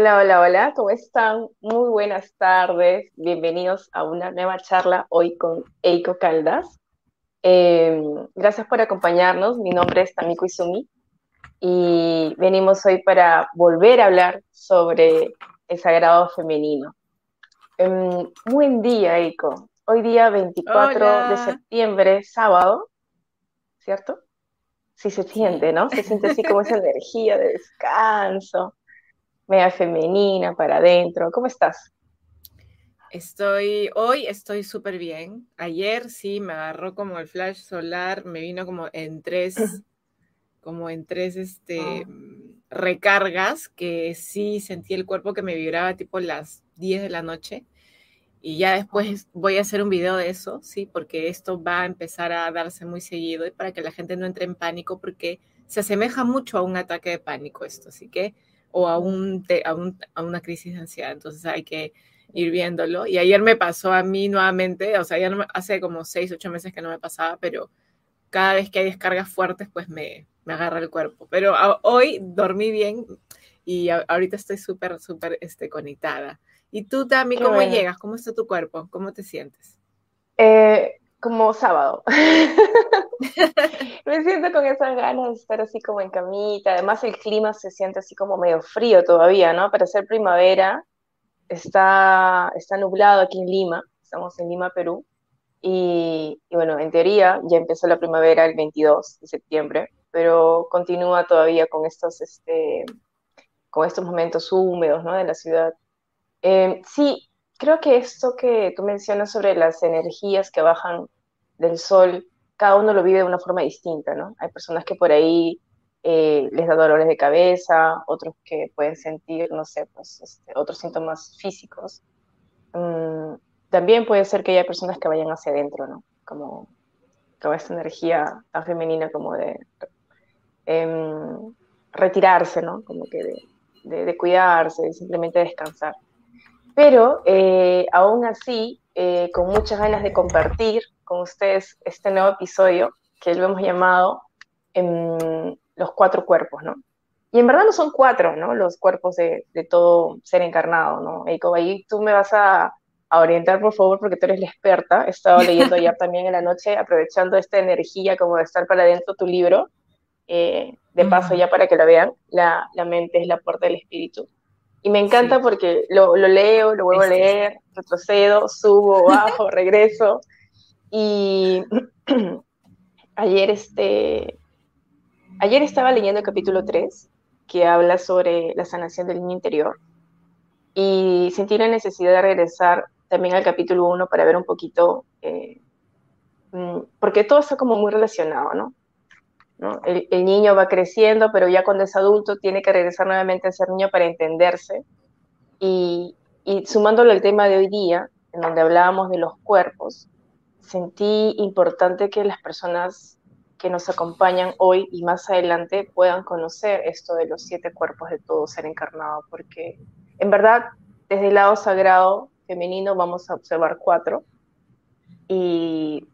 Hola, hola, hola, ¿cómo están? Muy buenas tardes, bienvenidos a una nueva charla hoy con Eiko Caldas. Eh, gracias por acompañarnos, mi nombre es Tamiko Izumi y venimos hoy para volver a hablar sobre el sagrado femenino. Um, buen día, Eiko. Hoy día 24 Hola. de septiembre, sábado, ¿cierto? Sí se siente, ¿no? Se siente así como esa energía de descanso media femenina para adentro. ¿Cómo estás? Estoy, hoy estoy súper bien. Ayer sí me agarró como el flash solar, me vino como en tres, como en tres este, Ah. recargas que sí sentí el cuerpo que me vibraba tipo las 10 de la noche. Y ya después voy a hacer un video de eso, sí, porque esto va a empezar a darse muy seguido y para que la gente no entre en pánico, porque se asemeja mucho a un ataque de pánico esto, así que, o a, un, te- a, un- a una crisis de ansiedad, entonces hay que ir viéndolo. Y ayer me pasó a mí nuevamente, o sea, ya no me- hace como seis, ocho meses que no me pasaba, pero cada vez que hay descargas fuertes, pues me, me agarra el cuerpo. Pero a- hoy dormí bien y a- ahorita estoy súper, súper este, conectada. ¿Y tú, Tami, cómo bueno. llegas? ¿Cómo está tu cuerpo? ¿Cómo te sientes? Eh, como sábado. Me siento con esas ganas de estar así como en camita. Además, el clima se siente así como medio frío todavía, ¿no? Para ser primavera, está, está nublado aquí en Lima. Estamos en Lima, Perú. Y, y bueno, en teoría ya empezó la primavera el 22 de septiembre, pero continúa todavía con estos, este, con estos momentos húmedos, ¿no? de la ciudad. Eh, sí, creo que esto que tú mencionas sobre las energías que bajan del sol, cada uno lo vive de una forma distinta, ¿no? Hay personas que por ahí eh, les da dolores de cabeza, otros que pueden sentir, no sé, pues, este, otros síntomas físicos. Mm, también puede ser que haya personas que vayan hacia adentro, ¿no? Como, como esta energía tan femenina como de em, retirarse, ¿no? Como que de, de, cuidarse, de simplemente descansar. Pero eh, aún así, eh, con muchas ganas de compartir con ustedes este nuevo episodio que lo hemos llamado em, Los cuatro cuerpos, ¿no? Y en verdad no son cuatro, ¿no? Los cuerpos de, de todo ser encarnado, ¿no? Eiko, ahí tú me vas a, a orientar, por favor, porque tú eres la experta. He estado leyendo ayer también en la noche, aprovechando esta energía como de estar para adentro tu libro. Eh, de paso, ya para que la vean, la, la mente es la puerta del espíritu. Y me encanta Sí, porque lo, lo leo, lo vuelvo a este es. leer, retrocedo, subo, bajo, regreso. Y ayer, este, ayer estaba leyendo el capítulo 3, que habla sobre la sanación del niño interior. Y sentí la necesidad de regresar también al capítulo 1 para ver un poquito, eh, mm, porque todo está como muy relacionado, ¿no? El, niño va creciendo, pero ya cuando es adulto tiene que regresar nuevamente a ser niño para entenderse. Y, y sumándolo al tema de hoy día, en donde hablábamos de los cuerpos, sentí importante que las personas que nos acompañan hoy y más adelante puedan conocer esto de los siete cuerpos de todo ser encarnado, porque en verdad, desde el lado sagrado femenino vamos a observar cuatro. Y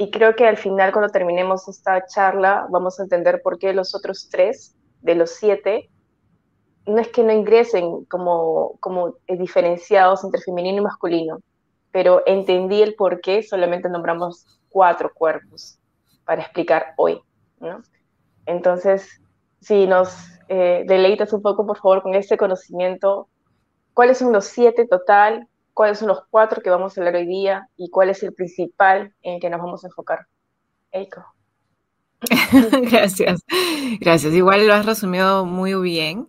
y creo que al final, cuando terminemos esta charla, vamos a entender por qué los otros tres de los siete no es que no ingresen como, como diferenciados entre femenino y masculino, pero entendí el por qué solamente nombramos cuatro cuerpos para explicar hoy. Entonces, si nos eh, deleitas un poco, por favor, con este conocimiento, ¿cuáles son los siete total? Cuáles son los cuatro que vamos a hablar hoy día y cuál es el principal en el que nos vamos a enfocar. Eiko. Gracias, gracias. Igual lo has resumido muy bien.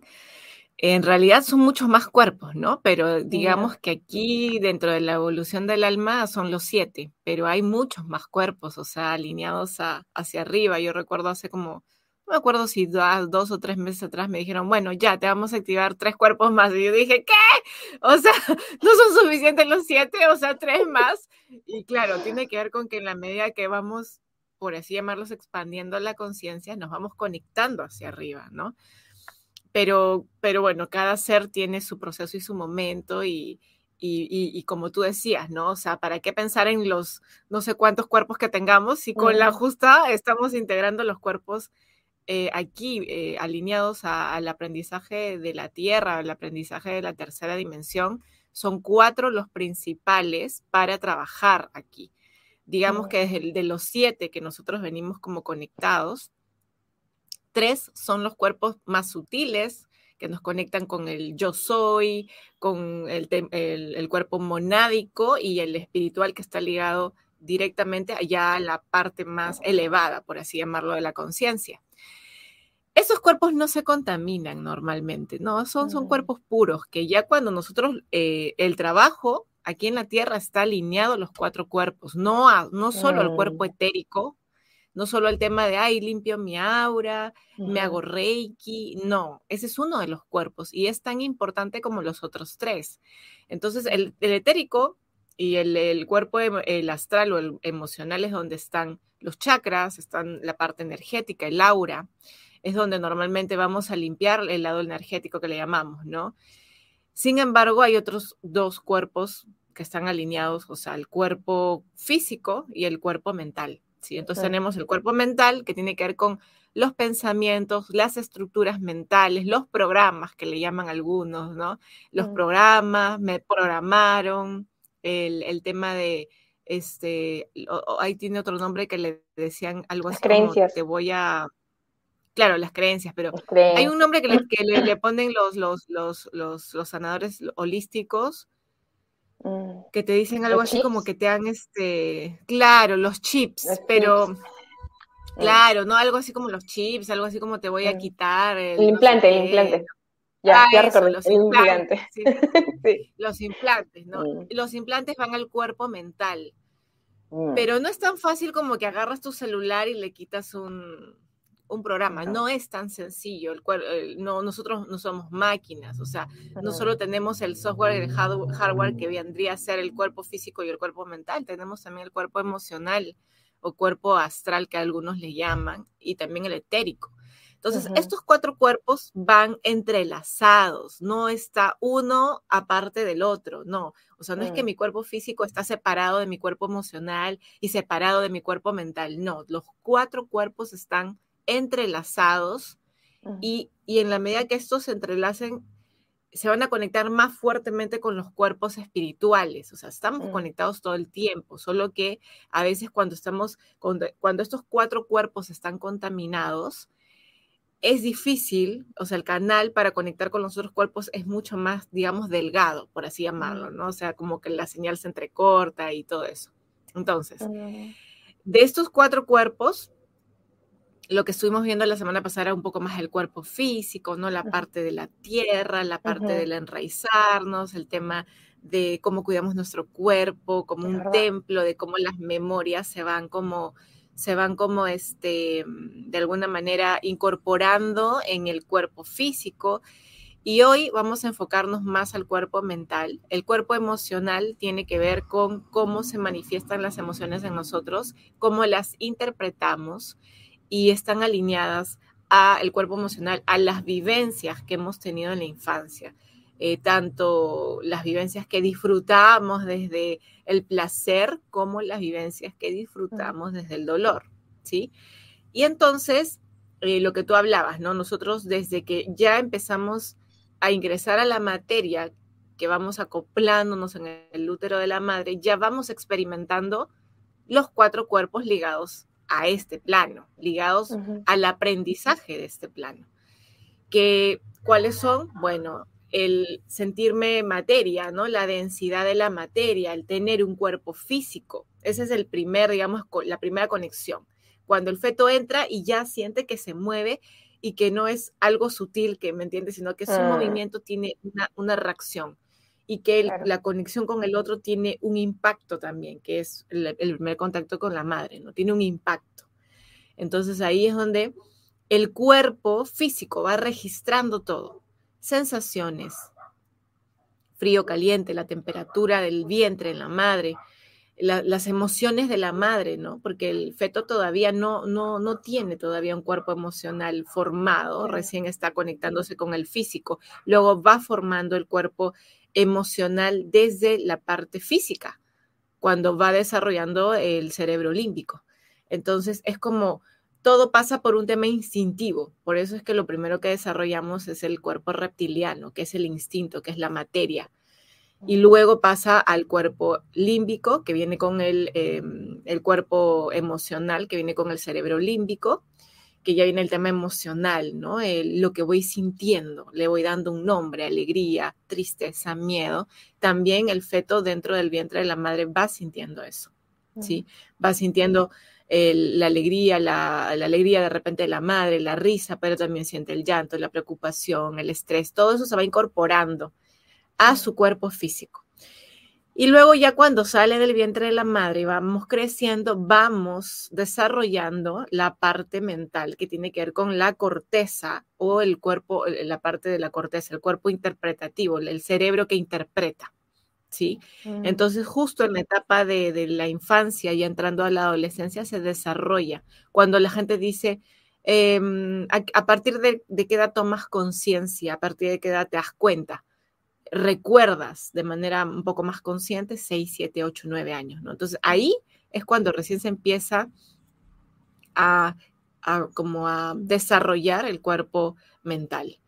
En realidad son muchos más cuerpos, ¿no? Pero digamos que aquí dentro de la evolución del alma son los siete, pero hay muchos más cuerpos, o sea, alineados a, hacia arriba. Yo recuerdo hace como, me acuerdo si dos, o tres meses atrás me dijeron, bueno, ya te vamos a activar tres cuerpos más. Y yo dije, ¿qué? O sea, no son suficientes los siete, o sea, tres más. Y claro, tiene que ver con que en la medida que vamos, por así llamarlos, expandiendo la conciencia, nos vamos conectando hacia arriba, ¿no? Pero, pero bueno, cada ser tiene su proceso y su momento y, y, y, y, como tú decías, ¿no? O sea, ¿para qué pensar en los no sé cuántos cuerpos que tengamos si con uh -huh. la justa estamos integrando los cuerpos eh, aquí eh, alineados al aprendizaje de la Tierra, al aprendizaje de la tercera dimensión, son cuatro los principales para trabajar aquí. Digamos que desde de los siete que nosotros venimos como conectados, tres son los cuerpos más sutiles que nos conectan con el yo soy, con el, el, cuerpo monádico y el espiritual que está ligado directamente allá a la parte más elevada, por así llamarlo, de la conciencia. Esos cuerpos no se contaminan normalmente, ¿no? Son, son cuerpos puros, que ya cuando nosotros, eh, el trabajo aquí en la Tierra está alineado a los cuatro cuerpos, no, a, no solo al cuerpo etérico, no solo el tema de, ay, limpio mi aura, me hago reiki, no, ese es uno de los cuerpos y es tan importante como los otros tres. Entonces, el, etérico y el, el, cuerpo, el astral o el emocional es donde están los chakras, están la parte energética, el aura es donde normalmente vamos a limpiar el lado energético que le llamamos, ¿no? Sin embargo, hay otros dos cuerpos que están alineados, o sea, el cuerpo físico y el cuerpo mental, ¿sí? Entonces tenemos el cuerpo mental que tiene que ver con los pensamientos, las estructuras mentales, los programas que le llaman algunos, ¿no? Los programas, me programaron, el, tema de, este, ahí tiene otro nombre que le decían algo así como te voy a Claro, las creencias, pero hay un nombre que le, le, ponen los, los, los, los, sanadores holísticos mm. que te dicen algo así como que te han, este, claro, los chips, pero, mm. claro, no algo así como los chips, algo así como te voy a mm. quitar. El, implante, el implante. Ya, ah, ya los implantes. Los implantes, ¿no? Los implantes van al cuerpo mental. Pero no es tan fácil como que agarras tu celular y le quitas un, un programa. No es tan sencillo. El, no, nosotros no somos máquinas, o sea, no solo tenemos el software y el hardware que vendría a ser el cuerpo físico y el cuerpo mental, tenemos también el cuerpo emocional o cuerpo astral que algunos le llaman y también el etérico. Entonces, estos cuatro cuerpos van entrelazados, no está uno aparte del otro, no. O sea, no es que mi cuerpo físico está separado de mi cuerpo emocional y separado de mi cuerpo mental, no, los cuatro cuerpos están entrelazados y, en la medida que estos se entrelacen, se van a conectar más fuertemente con los cuerpos espirituales. O sea, estamos mm. conectados todo el tiempo, solo que a veces cuando estamos, cuando, cuando, estos cuatro cuerpos están contaminados, es difícil, o sea, el canal para conectar con los otros cuerpos es mucho más, digamos, delgado, por así llamarlo, mm. ¿no? O sea, como que la señal se entrecorta y todo eso. Entonces, de estos cuatro cuerpos, lo que estuvimos viendo la semana pasada era un poco más el cuerpo físico, ¿no? La parte de la tierra, la parte del enraizarnos, el tema de cómo cuidamos nuestro cuerpo como un templo, de cómo las memorias se van como se van como este de alguna manera incorporando en el cuerpo físico. Y hoy vamos a enfocarnos más al cuerpo mental. El cuerpo emocional tiene que ver con cómo se manifiestan las emociones en nosotros, cómo las interpretamos y están alineadas al cuerpo emocional, a las vivencias que hemos tenido en la infancia. Eh, tanto las vivencias que disfrutamos desde el placer como las vivencias que disfrutamos desde el dolor, ¿sí? Y entonces, eh, lo que tú hablabas, ¿no? Nosotros desde que ya empezamos a ingresar a la materia, que vamos acoplándonos en el útero de la madre, ya vamos experimentando los cuatro cuerpos ligados a este plano, ligados al aprendizaje de este plano. Que, ¿Cuáles son? Bueno, el sentirme materia, ¿no? La densidad de la materia, el tener un cuerpo físico. Ese es el primer, digamos, la primera conexión. Cuando el feto entra y ya siente que se mueve y que no es algo sutil, que me entiendes, sino que su ah. movimiento tiene una reacción y que la conexión con el otro tiene un impacto también, que es el, primer contacto con la madre, ¿no? Tiene un impacto. Entonces ahí es donde el cuerpo físico va registrando todo, sensaciones, frío, caliente, la temperatura del vientre en la madre, las emociones de la madre, ¿no? Porque el feto todavía no, no, no tiene todavía un cuerpo emocional formado, recién está conectándose con el físico, luego va formando el cuerpo emocional desde la parte física, cuando va desarrollando el cerebro límbico. Entonces es como todo pasa por un tema instintivo. Por eso es que lo primero que desarrollamos es el cuerpo reptiliano, que es el instinto, que es la materia. Y luego pasa al cuerpo límbico, que viene con el, em, el cuerpo emocional, que viene con el cerebro límbico, que ya viene el tema emocional, ¿no? lo que voy sintiendo, le voy dando un nombre, alegría, tristeza, miedo. También el feto dentro del vientre de la madre va sintiendo eso, ¿sí? Va sintiendo la alegría, la, alegría de repente de la madre, la risa, pero también siente el llanto, la preocupación, el estrés, todo eso se va incorporando a su cuerpo físico. Y luego ya cuando sale del vientre de la madre y vamos creciendo, vamos desarrollando la parte mental que tiene que ver con la corteza o el cuerpo, la parte de la corteza, el cuerpo interpretativo, el cerebro que interpreta. ¿sí? Mm. Entonces, justo en la etapa de, la infancia y entrando a la adolescencia se desarrolla. Cuando la gente dice, em, a, partir de, qué edad tomas conciencia, a partir de qué edad te das cuenta, recuerdas de manera un poco más consciente 6, 7, 8, 9 años, ¿no? Entonces, ahí es cuando recién se empieza a, a como a desarrollar el cuerpo mental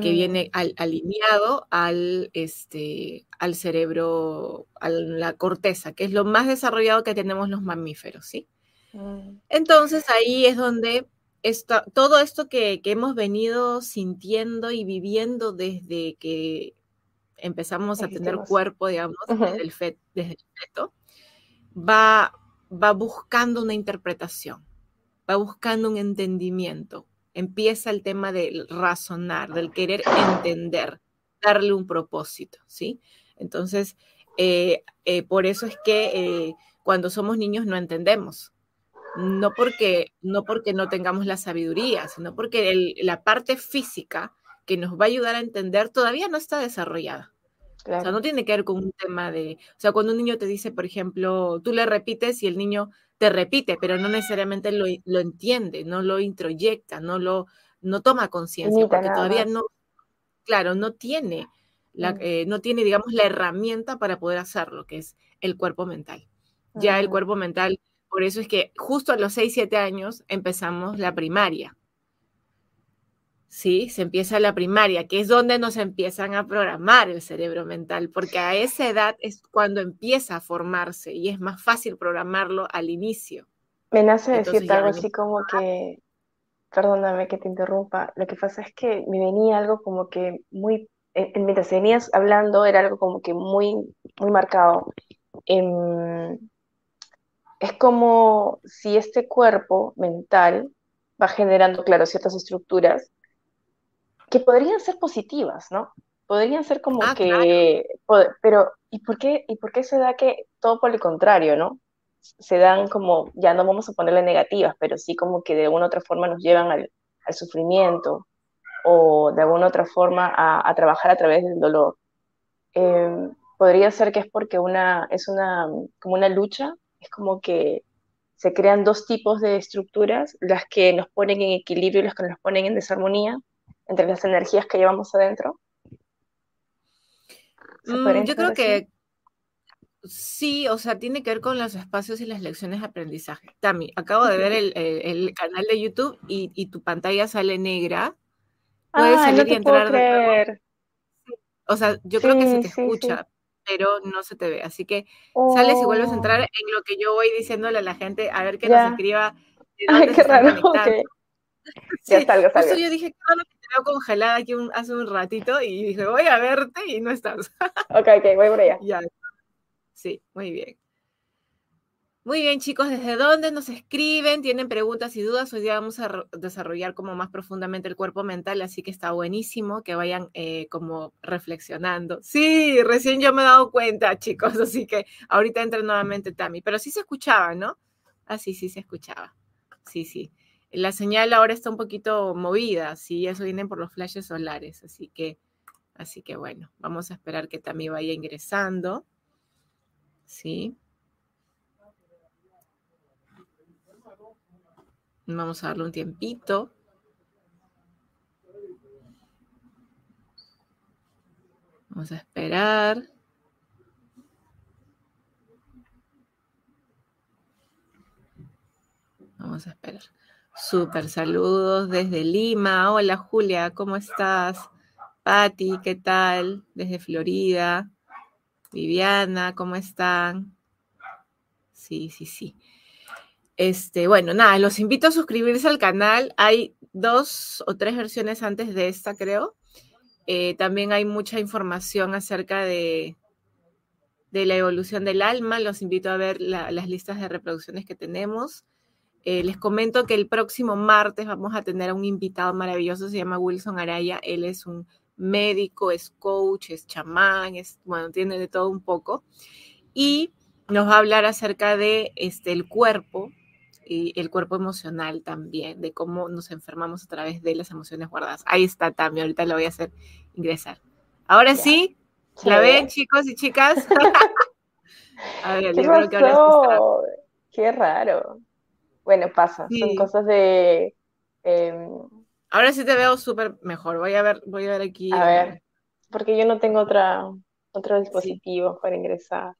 que mm. viene alineado al, este, al cerebro, a la corteza, que es lo más desarrollado que tenemos los mamíferos, ¿sí? Mm. Entonces ahí es donde todo esto que, hemos venido sintiendo y viviendo desde que empezamos a tener cuerpo, digamos, desde, el feto, va, va buscando una interpretación, va buscando un entendimiento, empieza el tema del razonar, del querer entender, darle un propósito, ¿sí? Entonces, eh, eh, por eso es que eh, cuando somos niños no entendemos, no porque, no porque no tengamos la sabiduría, sino porque la parte física que nos va a ayudar a entender todavía no está desarrollada. O sea, no tiene que ver con un tema de, o sea, cuando un niño te dice, por ejemplo, tú le repites y el niño te repite, pero no necesariamente lo, entiende, no lo introyecta, no lo no toma conciencia, porque todavía no, claro, no tiene, la, mm. eh, no tiene, digamos, la herramienta para poder hacerlo, que es el cuerpo mental. Ya el cuerpo mental, por eso es que justo a los 6, 7 años empezamos la primaria. ¿Sí? Se empieza la primaria, que es donde nos empiezan a programar el cerebro mental, porque a esa edad es cuando empieza a formarse y es más fácil programarlo al inicio. Me nace decirte algo así como que, perdóname que te interrumpa, lo que pasa es que me venía algo como que muy, mientras venías hablando era algo como que muy, muy marcado. Em, es como si este cuerpo mental va generando, claro, ciertas estructuras que podrían ser positivas, ¿no? Podrían ser como ah, que, pero ¿y por, qué, ¿y por qué se da que todo por el contrario, ¿no? Se dan como, ya no vamos a ponerle negativas, pero sí como que de alguna otra forma nos llevan al, sufrimiento o de alguna otra forma a, trabajar a través del dolor. Em, podría ser que es porque una, es una, como una lucha, es como que se crean dos tipos de estructuras, las que nos ponen en equilibrio y las que nos ponen en desarmonía, entre las energías que llevamos adentro? Mm, yo creo que sí, o sea, tiene que ver con los espacios y las lecciones de aprendizaje. Tami, acabo de ver el, canal de YouTube y, tu pantalla sale negra. Puedes salir y entrar. O sea, yo creo que se te escucha, pero no se te ve. Así que sales y vuelves a entrar oh. en lo que yo voy diciéndole a la gente, a ver que nos escriba. Ay, qué raro. ya salgo, salgo. yo dije, claro, que te veo congelada aquí hace un ratito y dije, voy a verte y no estás. ok, ok, voy por allá. Ya. Sí, muy bien. Muy bien, chicos, ¿desde dónde nos escriben? ¿Tienen preguntas y dudas? Hoy día vamos a desarrollar como más profundamente el cuerpo mental, así que está buenísimo que vayan eh, como reflexionando. Sí, recién yo me he dado cuenta, chicos, así que ahorita entra nuevamente Tami, pero sí se escuchaba, ¿no? Ah, sí, sí se escuchaba. Sí, sí la señal ahora está un poquito movida, sí, eso viene por los flashes solares, así que, así que bueno, vamos a esperar que también vaya ingresando, sí. Vamos a darle un tiempito. Vamos a esperar. Vamos a esperar. Súper saludos desde Lima. Hola Julia, ¿cómo estás? Patti, ¿qué tal? Desde Florida. Viviana, ¿cómo están? Sí, sí, sí. Este, bueno, nada, los invito a suscribirse al canal. Hay dos o tres versiones antes de esta, creo. Eh, también hay mucha información acerca de, de, la evolución del alma. Los invito a ver las listas de reproducciones que tenemos. Eh, les comento que el próximo martes vamos a tener a un invitado maravilloso, se llama Wilson Araya. Él es un médico, es coach, es chamán, es, bueno, tiene de todo un poco. Y nos va a hablar acerca de este, el cuerpo y el cuerpo emocional también, de cómo nos enfermamos a través de las emociones guardadas. Ahí está también, ahorita lo voy a hacer ingresar. Ahora sí, ¿la ven chicos y chicas? a ver, ¿Qué creo que ahora Qué raro. Bueno, pasa, son cosas de... Em, Ahora sí te veo súper mejor. Voy a ver, voy a ver aquí. A ver, porque yo no tengo otra, otro dispositivo para ingresar.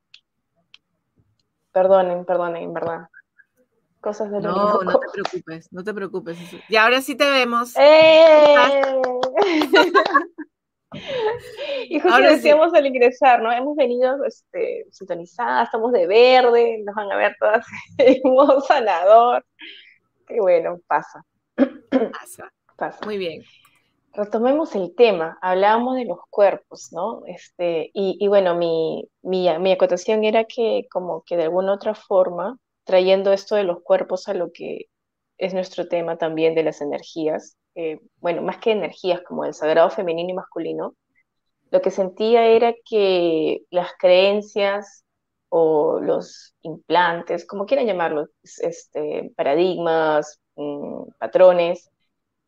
Perdonen, perdonen, en verdad. Cosas de No, no te preocupes, no te preocupes. Y ahora sí te vemos. ¡Eh! y justo decíamos al ingresar, ¿no? Hemos venido este, sintonizadas, estamos de verde, nos van a ver todas en modo sanador. Qué bueno, pasa. Pasa. Muy bien. Retomemos el tema, hablábamos de los cuerpos, ¿no? Este, y, bueno, mi, mi, mi, acotación era que como que de alguna otra forma, trayendo esto de los cuerpos a lo que es nuestro tema también de las energías, eh, bueno, más que energías como el sagrado femenino y masculino, lo que sentía era que las creencias o los implantes, como quieran llamarlos, este, paradigmas, mm, patrones,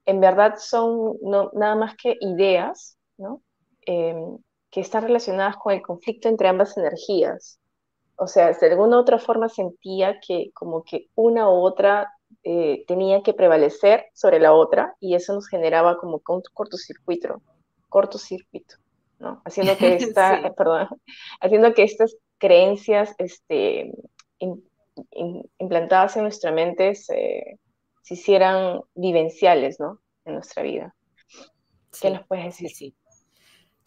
en verdad son nada más que ideas, ¿no? Em, que están relacionadas con el conflicto entre ambas energías. O sea, de alguna u otra forma sentía que como que una u otra eh, tenía que prevalecer sobre la otra y eso nos generaba como un cortocircuito, cortocircuito, ¿no? Haciendo que esta, perdón, haciendo que estas creencias este, implantadas en nuestra mente se, se hicieran vivenciales, ¿no? En nuestra vida. ¿Qué nos puedes decir? Sí,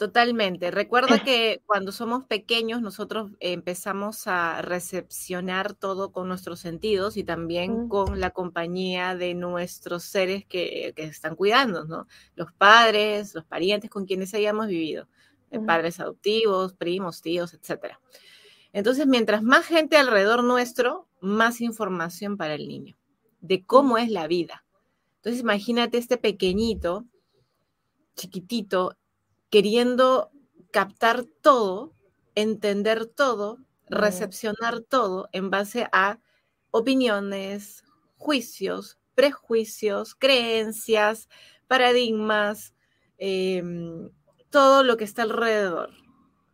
Totalmente. Recuerda que cuando somos pequeños nosotros empezamos a recepcionar todo con nuestros sentidos y también con la compañía de nuestros seres que, están cuidando, ¿no? Los padres, los parientes con quienes hayamos vivido, eh, padres adoptivos, primos, tíos, etc. Entonces, mientras más gente alrededor nuestro, más información para el niño de cómo es la vida. Entonces imagínate este pequeñito, chiquitito, queriendo captar todo, entender todo, recepcionar todo en base a opiniones, juicios, prejuicios, creencias, paradigmas, em, todo lo que está alrededor,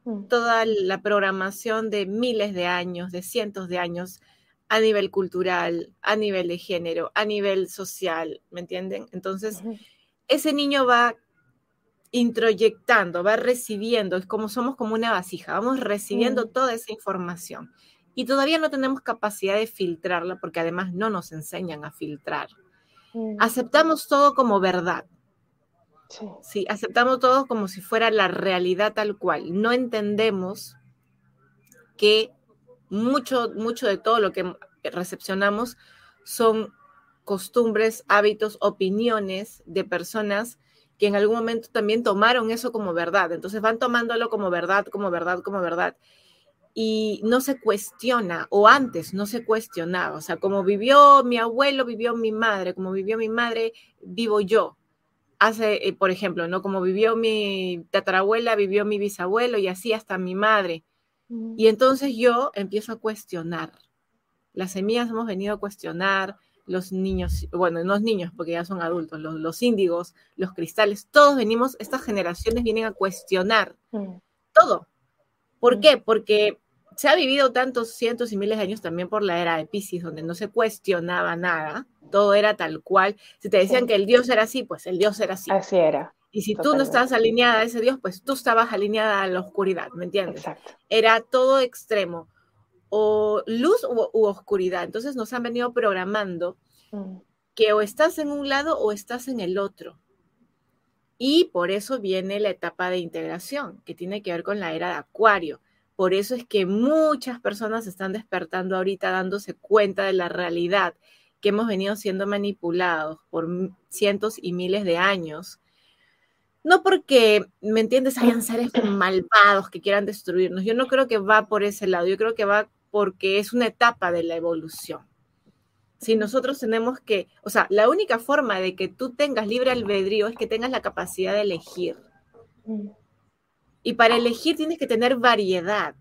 mm. toda la programación de miles de años, de cientos de años a nivel cultural, a nivel de género, a nivel social, ¿me entienden? Entonces, ese niño va introyectando, va recibiendo, es como somos como una vasija, vamos recibiendo mm. toda esa información y todavía no tenemos capacidad de filtrarla porque además no nos enseñan a filtrar. Mm. Aceptamos todo como verdad. Sí. sí, aceptamos todo como si fuera la realidad tal cual. No entendemos que mucho, mucho de todo lo que recepcionamos son costumbres, hábitos, opiniones de personas que en algún momento también tomaron eso como verdad. Entonces van tomándolo como verdad, como verdad, como verdad. Y no se cuestiona, o antes no se cuestionaba. O sea, como vivió mi abuelo, vivió mi madre, como vivió mi madre, vivo yo. Hace, eh, por ejemplo, ¿no? Como vivió mi tatarabuela, vivió mi bisabuelo y así hasta mi madre. Y entonces yo empiezo a cuestionar. Las semillas hemos venido a cuestionar, los niños, bueno, no los niños porque ya son adultos, los, los índigos, los cristales, todos venimos, estas generaciones vienen a cuestionar mm. todo. ¿Por mm. qué? Porque se ha vivido tantos cientos y miles de años también por la era de Pisces, donde no se cuestionaba nada, todo era tal cual. Si te decían que el Dios era así, pues el Dios era así. Así era. Y si tú no estabas alineada a ese Dios, pues tú estabas alineada a la oscuridad, ¿me entiendes? Exacto. Era todo extremo, o luz u, oscuridad. Entonces nos han venido programando mm. que o estás en un lado o estás en el otro. Y por eso viene la etapa de integración, que tiene que ver con la era de Acuario. Por eso es que muchas personas están despertando ahorita dándose cuenta de la realidad, que hemos venido siendo manipulados por cientos y miles de años. No porque, ¿me entiendes?, hayan seres malvados que quieran destruirnos. Yo no creo que va por ese lado. Yo creo que va porque es una etapa de la evolución. Si nosotros tenemos que, o sea, la única forma de que tú tengas libre albedrío es que tengas la capacidad de elegir. Mm. Y para elegir tienes que tener variedad.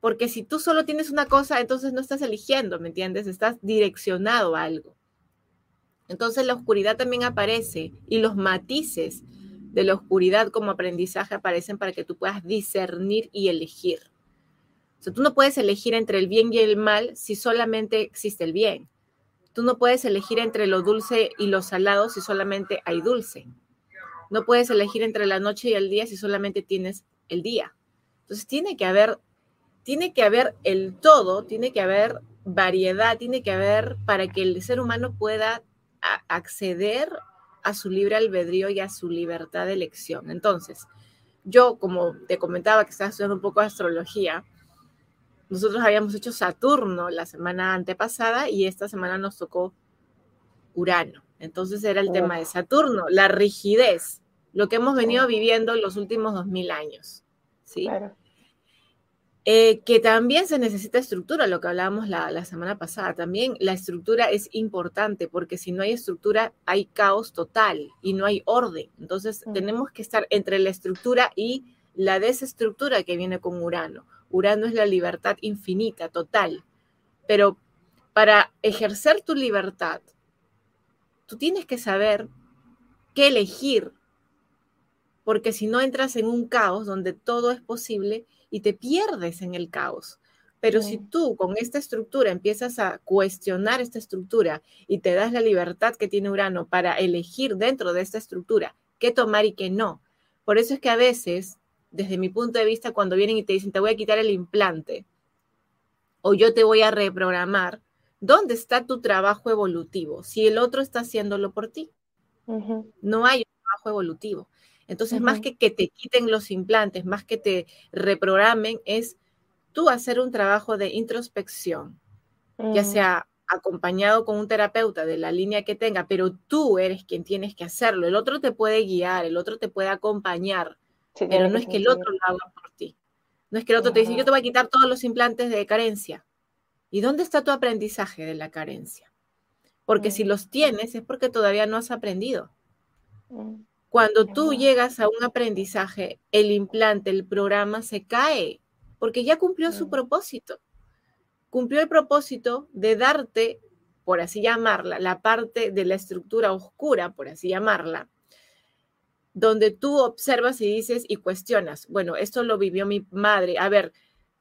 Porque si tú solo tienes una cosa, entonces no estás eligiendo, ¿me entiendes? Estás direccionado a algo. Entonces la oscuridad también aparece y los matices de la oscuridad como aprendizaje aparecen para que tú puedas discernir y elegir. O sea, tú no puedes elegir entre el bien y el mal si solamente existe el bien. Tú no puedes elegir entre lo dulce y lo salado si solamente hay dulce. No puedes elegir entre la noche y el día si solamente tienes el día. Entonces tiene que haber tiene que haber el todo, tiene que haber variedad, tiene que haber para que el ser humano pueda acceder a su libre albedrío y a su libertad de elección. Entonces, yo, como te comentaba que estaba estudiando un poco astrología, nosotros habíamos hecho Saturno la semana antepasada y esta semana nos tocó Urano. Entonces era el tema de Saturno, la rigidez, lo que hemos venido viviendo los últimos dos mil años. ¿sí? Claro. Eh, que también se necesita estructura, lo que hablábamos la, semana pasada. También la estructura es importante porque si no hay estructura hay caos total y no hay orden. Entonces mm. tenemos que estar entre la estructura y la desestructura que viene con Urano. Urano es la libertad infinita, total. Pero para ejercer tu libertad, tú tienes que saber qué elegir, porque si no entras en un caos donde todo es posible, y te pierdes en el caos. Pero si tú con esta estructura empiezas a cuestionar esta estructura y te das la libertad que tiene Urano para elegir dentro de esta estructura qué tomar y qué no. Por eso es que a veces, desde mi punto de vista, cuando vienen y te dicen, te voy a quitar el implante o yo te voy a reprogramar, ¿dónde está tu trabajo evolutivo? Si el otro está haciéndolo por ti. No hay un trabajo evolutivo. Entonces, más que que te quiten los implantes, más que te reprogramen, es tú hacer un trabajo de introspección, ya sea acompañado con un terapeuta de la línea que tenga, pero tú eres quien tienes que hacerlo. El otro te puede guiar, el otro te puede acompañar, pero no es que el otro lo haga por ti. No es que el otro te dice, yo te voy a quitar todos los implantes de carencia. ¿Y dónde está tu aprendizaje de la carencia? Porque si mm. los tienes es porque todavía no has aprendido. Mm. Cuando tú llegas a un aprendizaje, el implante, el programa se cae, porque ya cumplió su propósito. Cumplió el propósito de darte, por así llamarla, la parte de la estructura oscura, por así llamarla, donde tú observas y dices y cuestionas, bueno, esto lo vivió mi madre, a ver,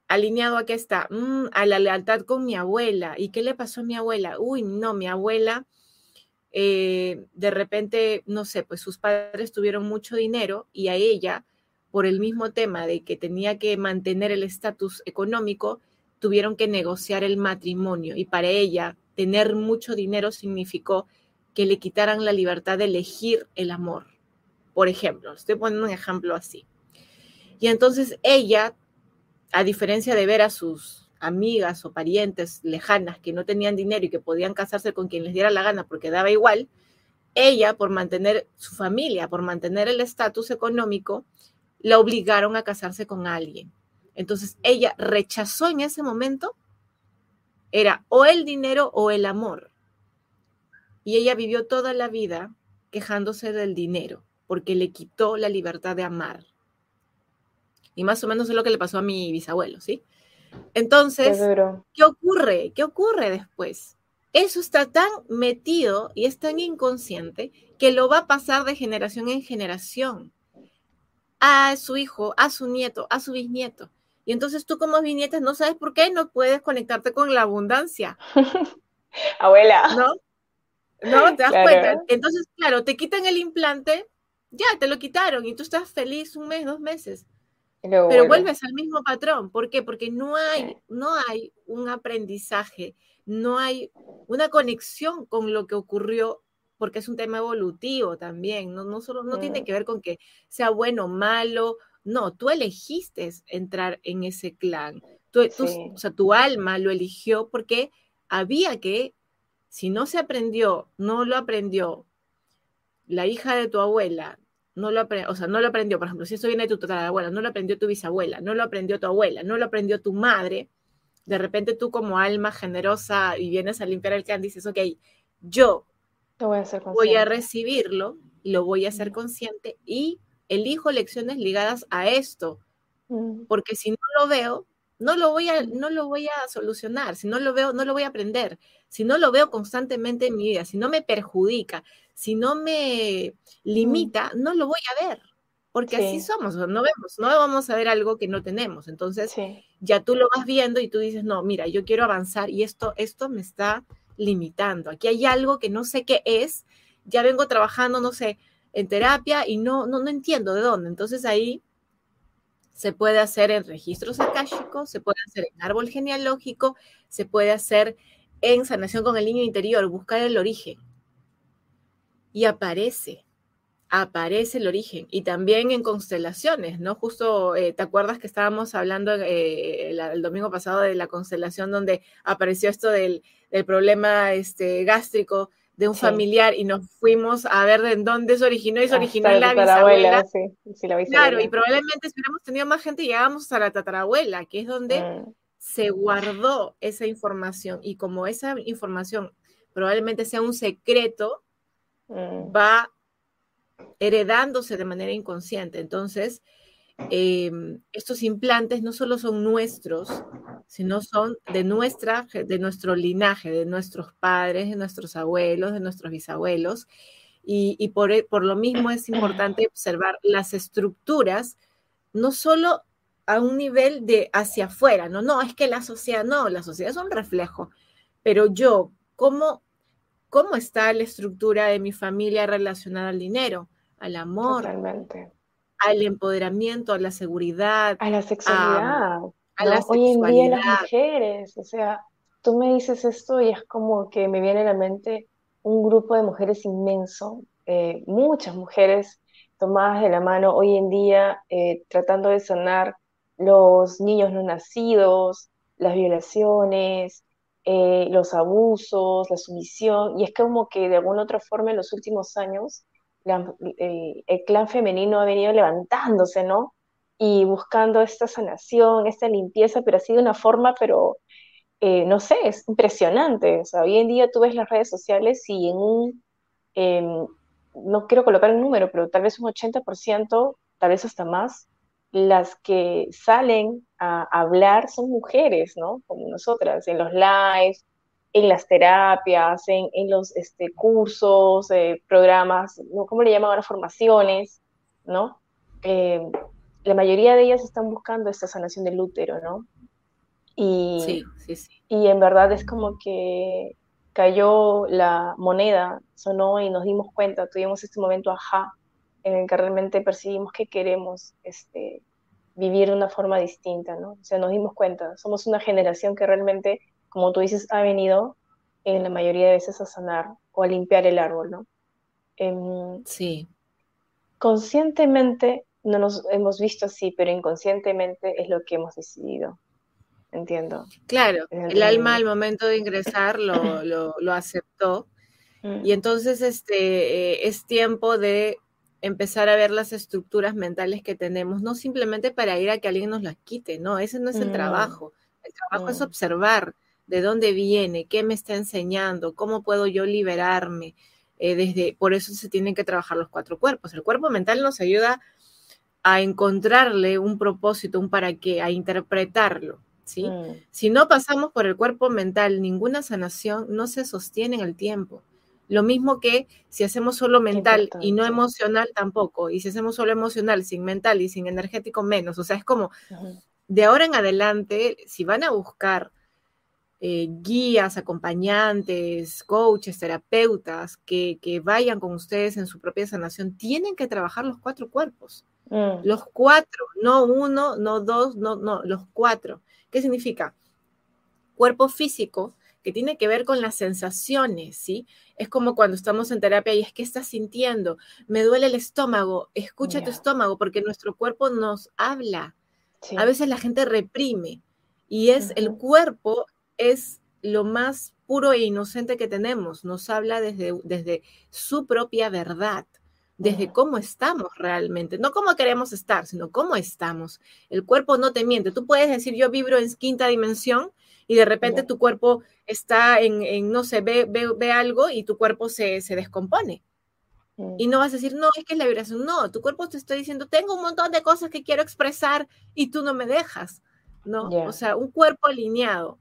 alineado a qué está, mm, a la lealtad con mi abuela, ¿y qué le pasó a mi abuela? Uy, no, mi abuela eh, de repente, no sé, pues sus padres tuvieron mucho dinero y a ella, por el mismo tema de que tenía que mantener el estatus económico, tuvieron que negociar el matrimonio y para ella tener mucho dinero significó que le quitaran la libertad de elegir el amor. Por ejemplo, estoy poniendo un ejemplo así. Y entonces ella, a diferencia de ver a sus amigas o parientes lejanas que no tenían dinero y que podían casarse con quien les diera la gana porque daba igual, ella, por mantener su familia, por mantener el estatus económico, la obligaron a casarse con alguien. Entonces ella rechazó en ese momento, era o el dinero o el amor. Y ella vivió toda la vida quejándose del dinero porque le quitó la libertad de amar. Y más o menos es lo que le pasó a mi bisabuelo, ¿sí? Entonces, ¿qué ocurre? ¿Qué ocurre después? Eso está tan metido y es tan inconsciente que lo va a pasar de generación en generación a su hijo, a su nieto, a su bisnieto. Y entonces tú como bisnieta no sabes por qué no puedes conectarte con la abundancia. Abuela. ¿No? ¿No? ¿Te das cuenta? Entonces, claro, te quitan el implante, ya te lo quitaron y tú estás feliz un mes, dos meses. pero vuelves al mismo patrón. ¿Por qué? Porque no hay, no hay un aprendizaje, no hay una conexión con lo que ocurrió, porque es un tema evolutivo también. No, no, solo, no tiene mm. que ver con que sea bueno o malo. No, tú elegiste entrar en ese clan. o sea, tu alma lo eligió porque había que, si no se aprendió, no lo aprendió la hija de tu abuela, no lo aprendió, o sea, no lo aprendió, por ejemplo, si eso viene de tu tatarabuela, no lo aprendió tu bisabuela, no lo aprendió tu abuela, no lo aprendió tu madre, de repente tú como alma generosa y vienes a limpiar el can, dices, ok, yo voy, a, voy a recibirlo, lo voy a hacer consciente y elijo lecciones ligadas a esto, porque si no lo veo, no lo voy a, no lo voy a solucionar, si no lo veo, no lo voy a aprender, si no lo veo constantemente en mi vida, si no me perjudica, si no me limita, no lo voy a ver, porque así somos, no vemos, no vamos a ver algo que no tenemos. Entonces, ya tú lo vas viendo y tú dices, no, mira, yo quiero avanzar y esto, esto me está limitando. Aquí hay algo que no sé qué es, ya vengo trabajando, no sé, en terapia y no, no, no entiendo de dónde. Entonces ahí se puede hacer en registros akáshicos, se puede hacer en árbol genealógico, se puede hacer en sanación con el niño interior, buscar el origen y aparece, aparece el origen y también en constelaciones, ¿no? Justo, eh, ¿te acuerdas que estábamos hablando eh, el, domingo pasado de la constelación donde apareció esto del, problema este, gástrico de un familiar y nos fuimos a ver de dónde se originó y se originó en la bisabuela. claro, y probablemente si hubiéramos tenido más gente llegamos a la tatarabuela, que es donde mm. Se guardó esa información y como esa información probablemente sea un secreto, Mm. va heredándose de manera inconsciente. Entonces, em, estos implantes no solo son nuestros, sino son de, nuestra, de nuestro linaje, de nuestros padres, de nuestros abuelos, de nuestros bisabuelos. Y, por, e, por, lo mismo es importante observar las estructuras, no solo a un nivel de hacia afuera, no, no, es que la sociedad, no, la sociedad es un reflejo, pero yo, ¿cómo cómo está la estructura de mi familia relacionada al dinero, al amor, al empoderamiento, a la seguridad, a la sexualidad. A, la Hoy en día las mujeres, o sea, tú me dices esto y es como que me viene a la mente un grupo de mujeres inmenso, eh, muchas mujeres tomadas de la mano hoy en día eh, tratando de sanar los niños no nacidos, las violaciones, eh, los abusos, la sumisión, y es como que de alguna otra forma en los últimos años eh, el clan femenino ha venido levantándose, ¿no? Y buscando esta sanación, esta limpieza, pero así de una forma, pero eh, no sé, es impresionante. O sea, hoy en día tú ves las redes sociales y en un, no quiero colocar un número, pero tal vez un 80%, tal vez hasta más, las que salen a hablar son mujeres, ¿no? Como nosotras, en los lives, en las terapias, en, los este, cursos, eh, programas. ¿cómo le llaman ahora? Formaciones, ¿no? Eh, la mayoría de ellas están buscando esta sanación del útero, ¿no? Y, sí, sí, sí. y en verdad es como que cayó la moneda, sonó y nos dimos cuenta, tuvimos este momento ajá, en el que realmente percibimos que queremos este, vivir de una forma distinta, ¿no? O sea, nos dimos cuenta, somos una generación que realmente, como tú dices, ha venido en la mayoría de veces a sanar o a limpiar el árbol, ¿no? Em, sí. Conscientemente no nos hemos visto así, pero inconscientemente es lo que hemos decidido. Entiendo. Claro, el alma al momento de ingresar lo, lo, aceptó. Mm. Y entonces este, eh, es tiempo de empezar a ver las estructuras mentales que tenemos, no simplemente para ir a que alguien nos las quite, no, ese no es el mm. trabajo. El trabajo es observar de dónde viene, qué me está enseñando, cómo puedo yo liberarme. Eh, desde, por eso se tienen que trabajar los cuatro cuerpos. El cuerpo mental nos ayuda a encontrarle un propósito, un para qué, a interpretarlo. ¿sí? Mm. Si no pasamos por el cuerpo mental, ninguna sanación no se sostiene en el tiempo. Lo mismo que si hacemos solo mental y no emocional tampoco, y si hacemos solo emocional sin mental y sin energético menos. O sea, es como de ahora en adelante, si van a buscar eh, guías, acompañantes, coaches, terapeutas que, que vayan con ustedes en su propia sanación, tienen que trabajar los cuatro cuerpos. Mm. Los cuatro, no uno, no dos, no, no, los cuatro. ¿Qué significa? Cuerpo físico, que tiene que ver con las sensaciones, ¿sí? Es como cuando estamos en terapia y es que estás sintiendo, me duele el estómago, escucha tu estómago porque nuestro cuerpo nos habla. A veces la gente reprime y es el cuerpo es lo más puro e inocente que tenemos, nos habla desde, desde su propia verdad desde cómo estamos realmente, no cómo queremos estar, sino cómo estamos. El cuerpo no te miente. Tú puedes decir, yo vibro en quinta dimensión y de repente tu cuerpo está en, no sé, ve, ve, algo y tu cuerpo se, descompone. Mm. Y no vas a decir, no, es que es la vibración. No, tu cuerpo te está diciendo, tengo un montón de cosas que quiero expresar y tú no me dejas. ¿no? O sea, un cuerpo alineado,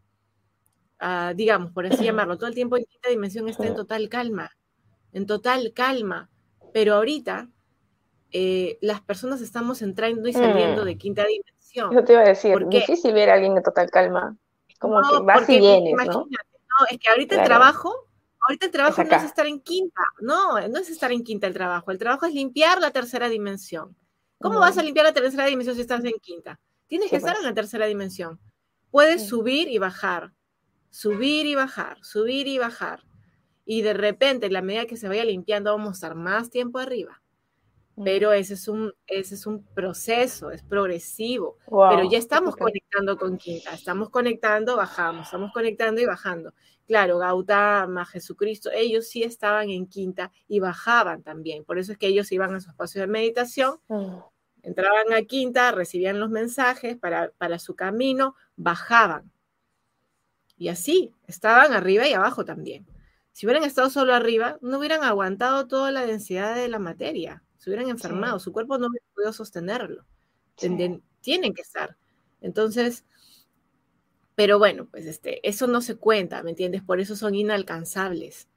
ah, digamos, por así llamarlo, todo el tiempo en quinta dimensión está en total calma, en total calma. Pero ahorita eh, las personas estamos entrando y saliendo mm. de quinta dimensión. Yo te iba a decir, difícil ver a alguien de total calma como que vas y vienes, ¿no? No, es que ahorita el trabajo, ahorita el trabajo no es estar en quinta, no, no es estar en quinta el trabajo, el trabajo es limpiar la tercera dimensión. ¿Cómo vas a limpiar la tercera dimensión si estás en quinta? Tienes que estar en la tercera dimensión. Puedes subir y bajar, subir y bajar, subir y bajar. Y de repente, en la medida que se vaya limpiando, vamos a estar más tiempo arriba pero ese es un, ese es un proceso, es progresivo, pero ya estamos conectando con Quinta, estamos conectando, bajamos, estamos conectando y bajando. Claro, Gautama, Jesucristo, ellos sí estaban en Quinta y bajaban también, por eso es que ellos iban a su espacio de meditación, entraban a Quinta, recibían los mensajes para, para su camino, bajaban. Y así, estaban arriba y abajo también. Si hubieran estado solo arriba, no hubieran aguantado toda la densidad de la materia se hubieran enfermado, su cuerpo no hubiera podido sostenerlo. Tienen que estar. Entonces, pero bueno, pues este, eso no se cuenta, ¿me entiendes? Por eso son inalcanzables.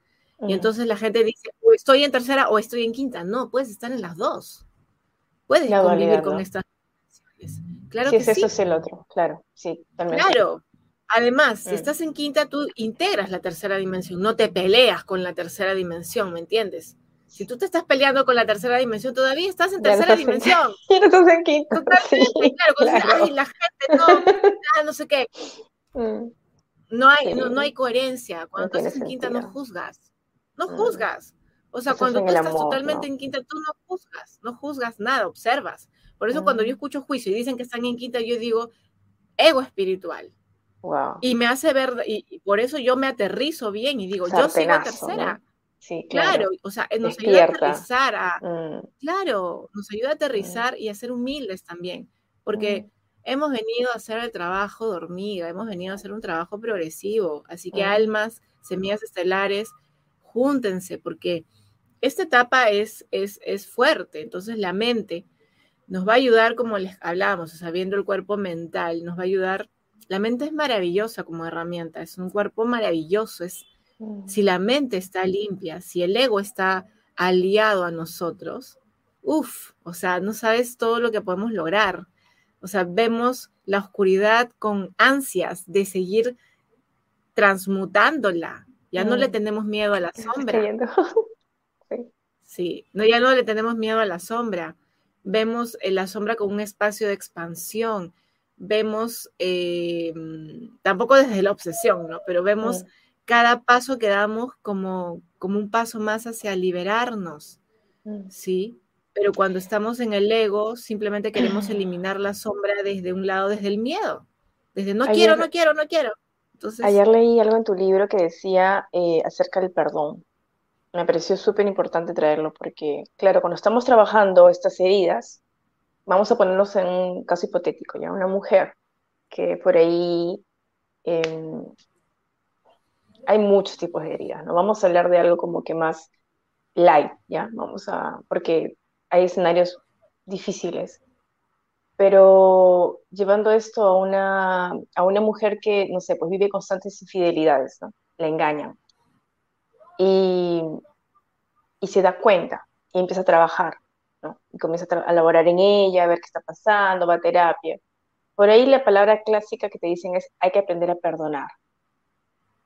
Y entonces la gente dice, estoy en tercera o estoy en quinta. No, puedes estar en las dos. Puedes convivir con estas Claro que es eso es el otro, claro, sí, Claro. Además, si mm. estás en quinta, tú integras la tercera dimensión, no te peleas con la tercera dimensión, ¿me entiendes? Si tú te estás peleando con la tercera dimensión, todavía estás en tercera dimensión. Y no estás en quinta. Totalmente, claro, claro. Ay, la gente no, no sé qué. Mm. No hay, no, hay coherencia. Cuando estás en quinta no juzgas. No mm. juzgas. O sea, cuando tú estás totalmente en quinta, tú no juzgas, no juzgas nada, observas. Por eso cuando yo mm. escucho juicio y dicen que están en quinta, yo digo ego espiritual. Wow. Y me hace ver, y, por eso yo me aterrizo bien y digo, yo sigo tercera. Sí, claro. o sea, nos ayuda a aterrizar, a, mm. claro, nos ayuda a mm. aterrizar y a ser humildes también, porque mm. hemos venido a hacer el trabajo de hormiga, hemos venido a hacer un trabajo progresivo, así que almas, semillas estelares, júntense, porque esta etapa es, es, es fuerte, entonces la mente nos va a ayudar, como les hablábamos, o sea, viendo el cuerpo mental, nos va a ayudar, la mente es maravillosa como herramienta, es un cuerpo maravilloso, es si la mente está limpia, si el ego está aliado a nosotros, uff, o sea, no sabes todo lo que podemos lograr. O sea, vemos la oscuridad con ansias de seguir transmutándola. Ya no le mm. tenemos miedo a la sombra. Sí, no, ya no le tenemos miedo a la sombra. Vemos eh, la sombra como un espacio de expansión. Vemos, eh, tampoco desde la obsesión, ¿no? Pero vemos cada paso que damos como, como un paso más hacia liberarnos, mm. ¿sí? Pero cuando estamos en el ego, simplemente queremos eliminar la sombra desde un lado, desde el miedo, desde no quiero, no quiero, no quiero. Entonces, ayer leí algo en tu libro que decía eh, acerca del perdón. Me pareció súper importante traerlo porque, claro, cuando estamos trabajando estas heridas, vamos a ponernos en un caso hipotético, ya una mujer que por ahí em, hay muchos tipos de heridas, ¿no? Vamos a hablar de algo como que más light, ¿ya? Vamos a, porque hay escenarios difíciles, pero llevando esto a una, a una mujer que, no sé, pues vive constantes infidelidades, ¿no? La engañan. Y, y se da cuenta y empieza a trabajar, ¿no? Y comienza a, laborar en ella, a ver qué está pasando, va a terapia. Por ahí la palabra clásica que te dicen es hay que aprender a perdonar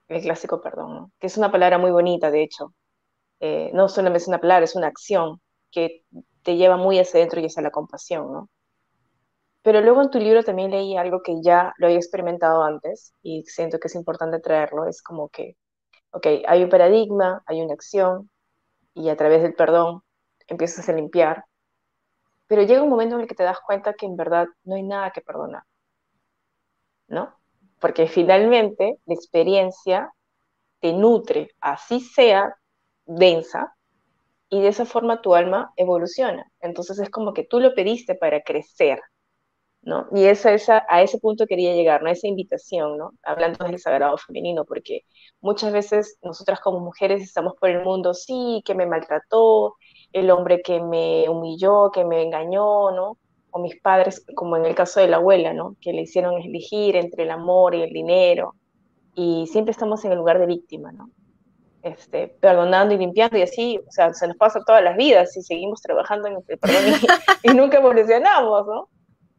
el clásico perdón, que es una palabra muy bonita, de hecho. Eh, no solamente es una palabra, es una acción que te lleva muy hacia adentro y hacia la compasión, ¿no? Pero luego en tu libro también leí algo que ya lo había experimentado antes y siento que es importante traerlo, es como que, ok, hay un paradigma, hay una acción y a través del perdón empiezas a limpiar, pero llega un momento en el que te das cuenta que en verdad no hay nada que perdonar, ¿no? Porque finalmente la experiencia te nutre, así sea densa, y de esa forma tu alma evoluciona. Entonces es como que tú lo pediste para crecer, ¿no? Y esa, esa, a ese punto quería llegar, ¿no? Esa invitación, ¿no? Hablando del sagrado femenino, porque muchas veces nosotras como mujeres estamos por el mundo, sí, que me maltrató, el hombre que me humilló, que me engañó, ¿no? O mis padres, como en el caso de la abuela, ¿no? Que le hicieron elegir entre el amor y el dinero. Y siempre estamos en el lugar de víctima, ¿no? este, perdonando y limpiando y así, o sea, se nos pasa todas las vidas y seguimos trabajando en el perdón y, nunca evolucionamos, ¿no?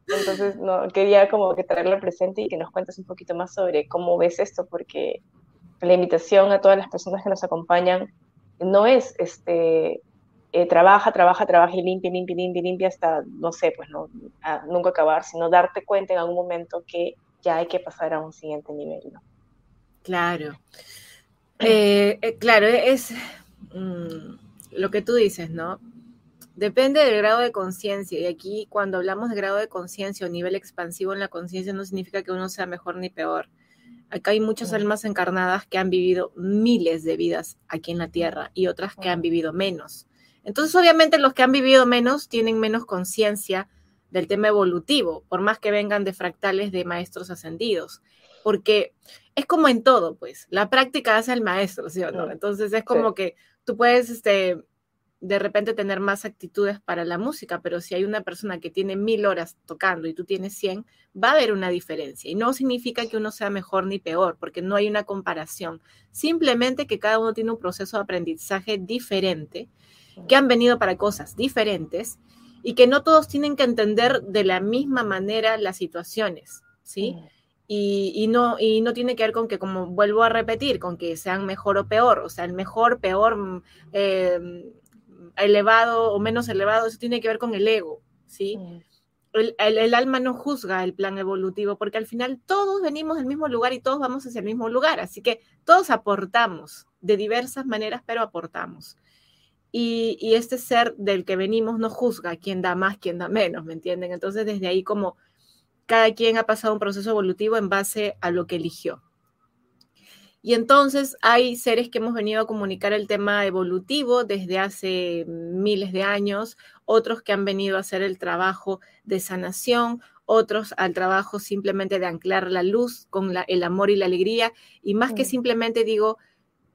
Entonces, no, quería como que traerlo presente y que nos cuentes un poquito más sobre cómo ves esto, porque la invitación a todas las personas que nos acompañan no es, este, eh, trabaja, trabaja, trabaja y limpia, limpia, limpia, limpia hasta, no sé, pues no, nunca acabar, sino darte cuenta en algún momento que ya hay que pasar a un siguiente nivel, ¿no? Claro. Eh, eh, claro, es mm, lo que tú dices, ¿no? Depende del grado de conciencia. Y aquí cuando hablamos de grado de conciencia o nivel expansivo en la conciencia no significa que uno sea mejor ni peor. Acá hay muchas almas encarnadas que han vivido miles de vidas aquí en la Tierra y otras que han vivido menos. Entonces, obviamente, los que han vivido menos tienen menos conciencia del tema evolutivo, por más que vengan de fractales de maestros ascendidos porque es como en todo, pues, la práctica hace al maestro, ¿sí o no? Entonces es como que tú puedes, este, de repente tener más actitudes para la música, pero si hay una persona que tiene mil horas tocando y tú tienes cien, va a haber una diferencia. Y no significa que uno sea mejor ni peor, porque no hay una comparación. Simplemente que cada uno tiene un proceso de aprendizaje diferente, que han venido para cosas diferentes y que no todos tienen que entender de la misma manera las situaciones, ¿sí? Mm. Y, no, y no tiene que ver con que, como vuelvo a repetir, con que sean mejor o peor, o sea, el mejor, peor, mm, em, elevado o menos elevado, eso tiene que ver con el ego, ¿sí? El, el, alma no juzga el plan evolutivo, porque al final todos venimos del mismo lugar y todos vamos hacia el mismo lugar, así que todos aportamos de diversas maneras, pero aportamos. Y, y este ser del que venimos no juzga quién da más, quién da menos, ¿me entienden? Entonces, desde ahí como cada quien ha pasado un proceso evolutivo en base a lo que eligió. Y entonces hay seres que hemos venido a comunicar el tema evolutivo desde hace miles de años, otros que han venido a hacer el trabajo de sanación, otros al trabajo simplemente de anclar la luz con el amor y la alegría. Y más que simplemente digo,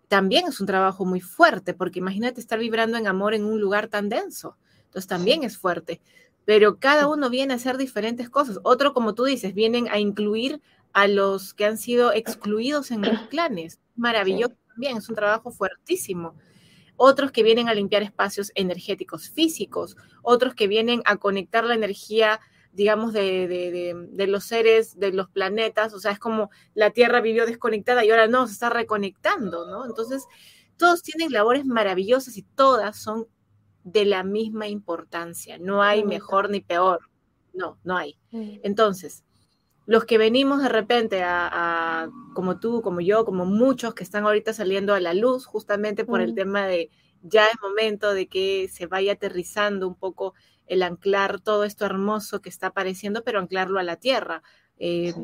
también es un trabajo muy fuerte, porque imagínate estar vibrando en amor en un lugar tan denso. Entonces también es fuerte pero cada uno viene a hacer diferentes cosas. Otro, como tú dices, vienen a incluir a los que han sido excluidos en los clanes. Maravilloso también, es un trabajo fuertísimo. Otros que vienen a limpiar espacios energéticos físicos, otros que vienen a conectar la energía, digamos, de, de los seres, de los planetas. O sea, es como la Tierra vivió desconectada y ahora no, se está reconectando, ¿no? Entonces, todos tienen labores maravillosas y todas son de la misma importancia. No hay mejor ni peor. No, no hay. Entonces, los que venimos de repente a, como tú, como yo, como muchos que están ahorita saliendo a la luz, justamente por el tema de ya es momento de que se vaya aterrizando un poco el anclar todo esto hermoso que está apareciendo, pero anclarlo a la tierra. Eh,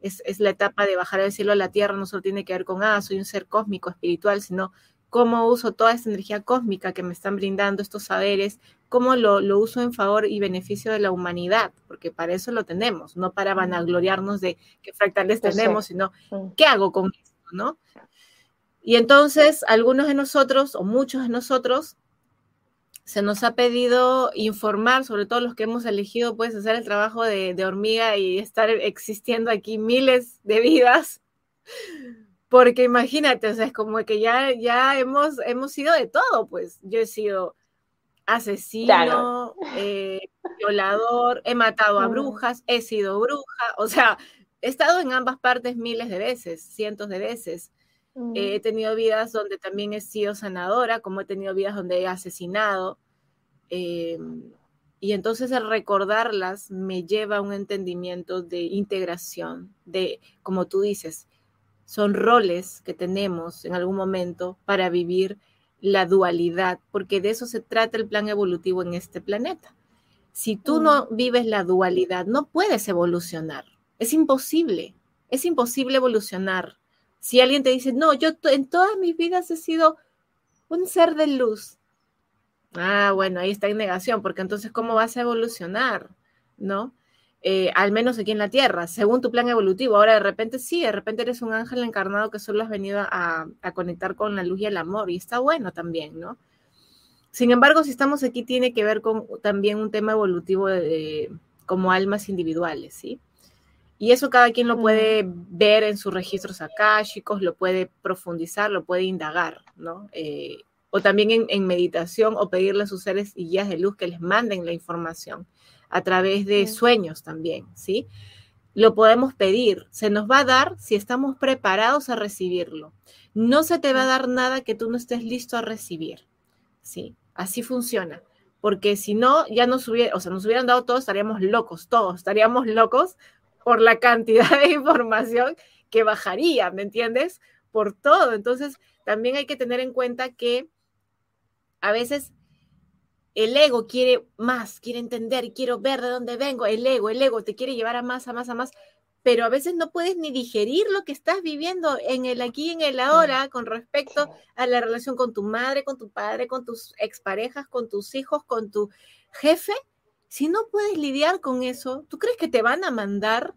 es, es, la etapa de bajar del cielo a la tierra, no solo tiene que ver con, ah, soy un ser cósmico, espiritual, sino cómo uso toda esta energía cósmica que me están brindando estos saberes, cómo lo, uso en favor y beneficio de la humanidad, porque para eso lo tenemos, no para vanagloriarnos de qué fractales pues tenemos, sino qué hago con esto, ¿no? Y entonces, algunos de nosotros, o muchos de nosotros, se nos ha pedido informar, sobre todo los que hemos elegido, pues, hacer el trabajo de, de hormiga y estar existiendo aquí miles de vidas porque imagínate, o sea, es como que ya, ya hemos, hemos sido de todo, pues. Yo he sido asesino, eh, violador, he matado a brujas, he sido bruja, o sea, he estado en ambas partes miles de veces, cientos de veces. He tenido vidas donde también he sido sanadora, como he tenido vidas donde he asesinado. Em, y entonces el recordarlas me lleva a un entendimiento de integración, de, como tú dices, son roles que tenemos en algún momento para vivir la dualidad, porque de eso se trata el plan evolutivo en este planeta. Si tú no vives la dualidad, no puedes evolucionar. Es imposible, es imposible evolucionar. Si alguien te dice, no, yo en todas mis vidas he sido un ser de luz. Ah, bueno, ahí está en negación, porque entonces, ¿cómo vas a evolucionar? ¿No? Eh, al menos aquí en la Tierra, según tu plan evolutivo. Ahora de repente sí, de repente eres un ángel encarnado que solo has venido a, conectar con la luz y el amor, y está bueno también, ¿no? Sin embargo, si estamos aquí, tiene que ver con también un tema evolutivo de, como almas individuales, ¿sí? Y eso cada quien lo puede ver en sus registros akáshicos, lo puede profundizar, lo puede indagar, ¿no? Eh, o también en, en, meditación o pedirle a sus seres y guías de luz que les manden la información a través de sueños también, ¿sí? Lo podemos pedir, se nos va a dar si estamos preparados a recibirlo. No se te va a dar nada que tú no estés listo a recibir, ¿sí? Así funciona. Porque si no, ya nos, hubiera, o sea, nos hubieran dado todos, estaríamos locos, todos estaríamos locos por la cantidad de información que bajaría, ¿me entiendes? Por todo. Entonces, también hay que tener en cuenta que a veces el ego quiere más, quiere entender, quiero ver de dónde vengo, el ego, el ego te quiere llevar a más, a más, a más, pero a veces no puedes ni digerir lo que estás viviendo en el aquí, en el ahora, con respecto a la relación con tu madre, con tu padre, con tus exparejas, con tus hijos, con tu jefe. Si no puedes lidiar con eso, ¿tú crees que te van a mandar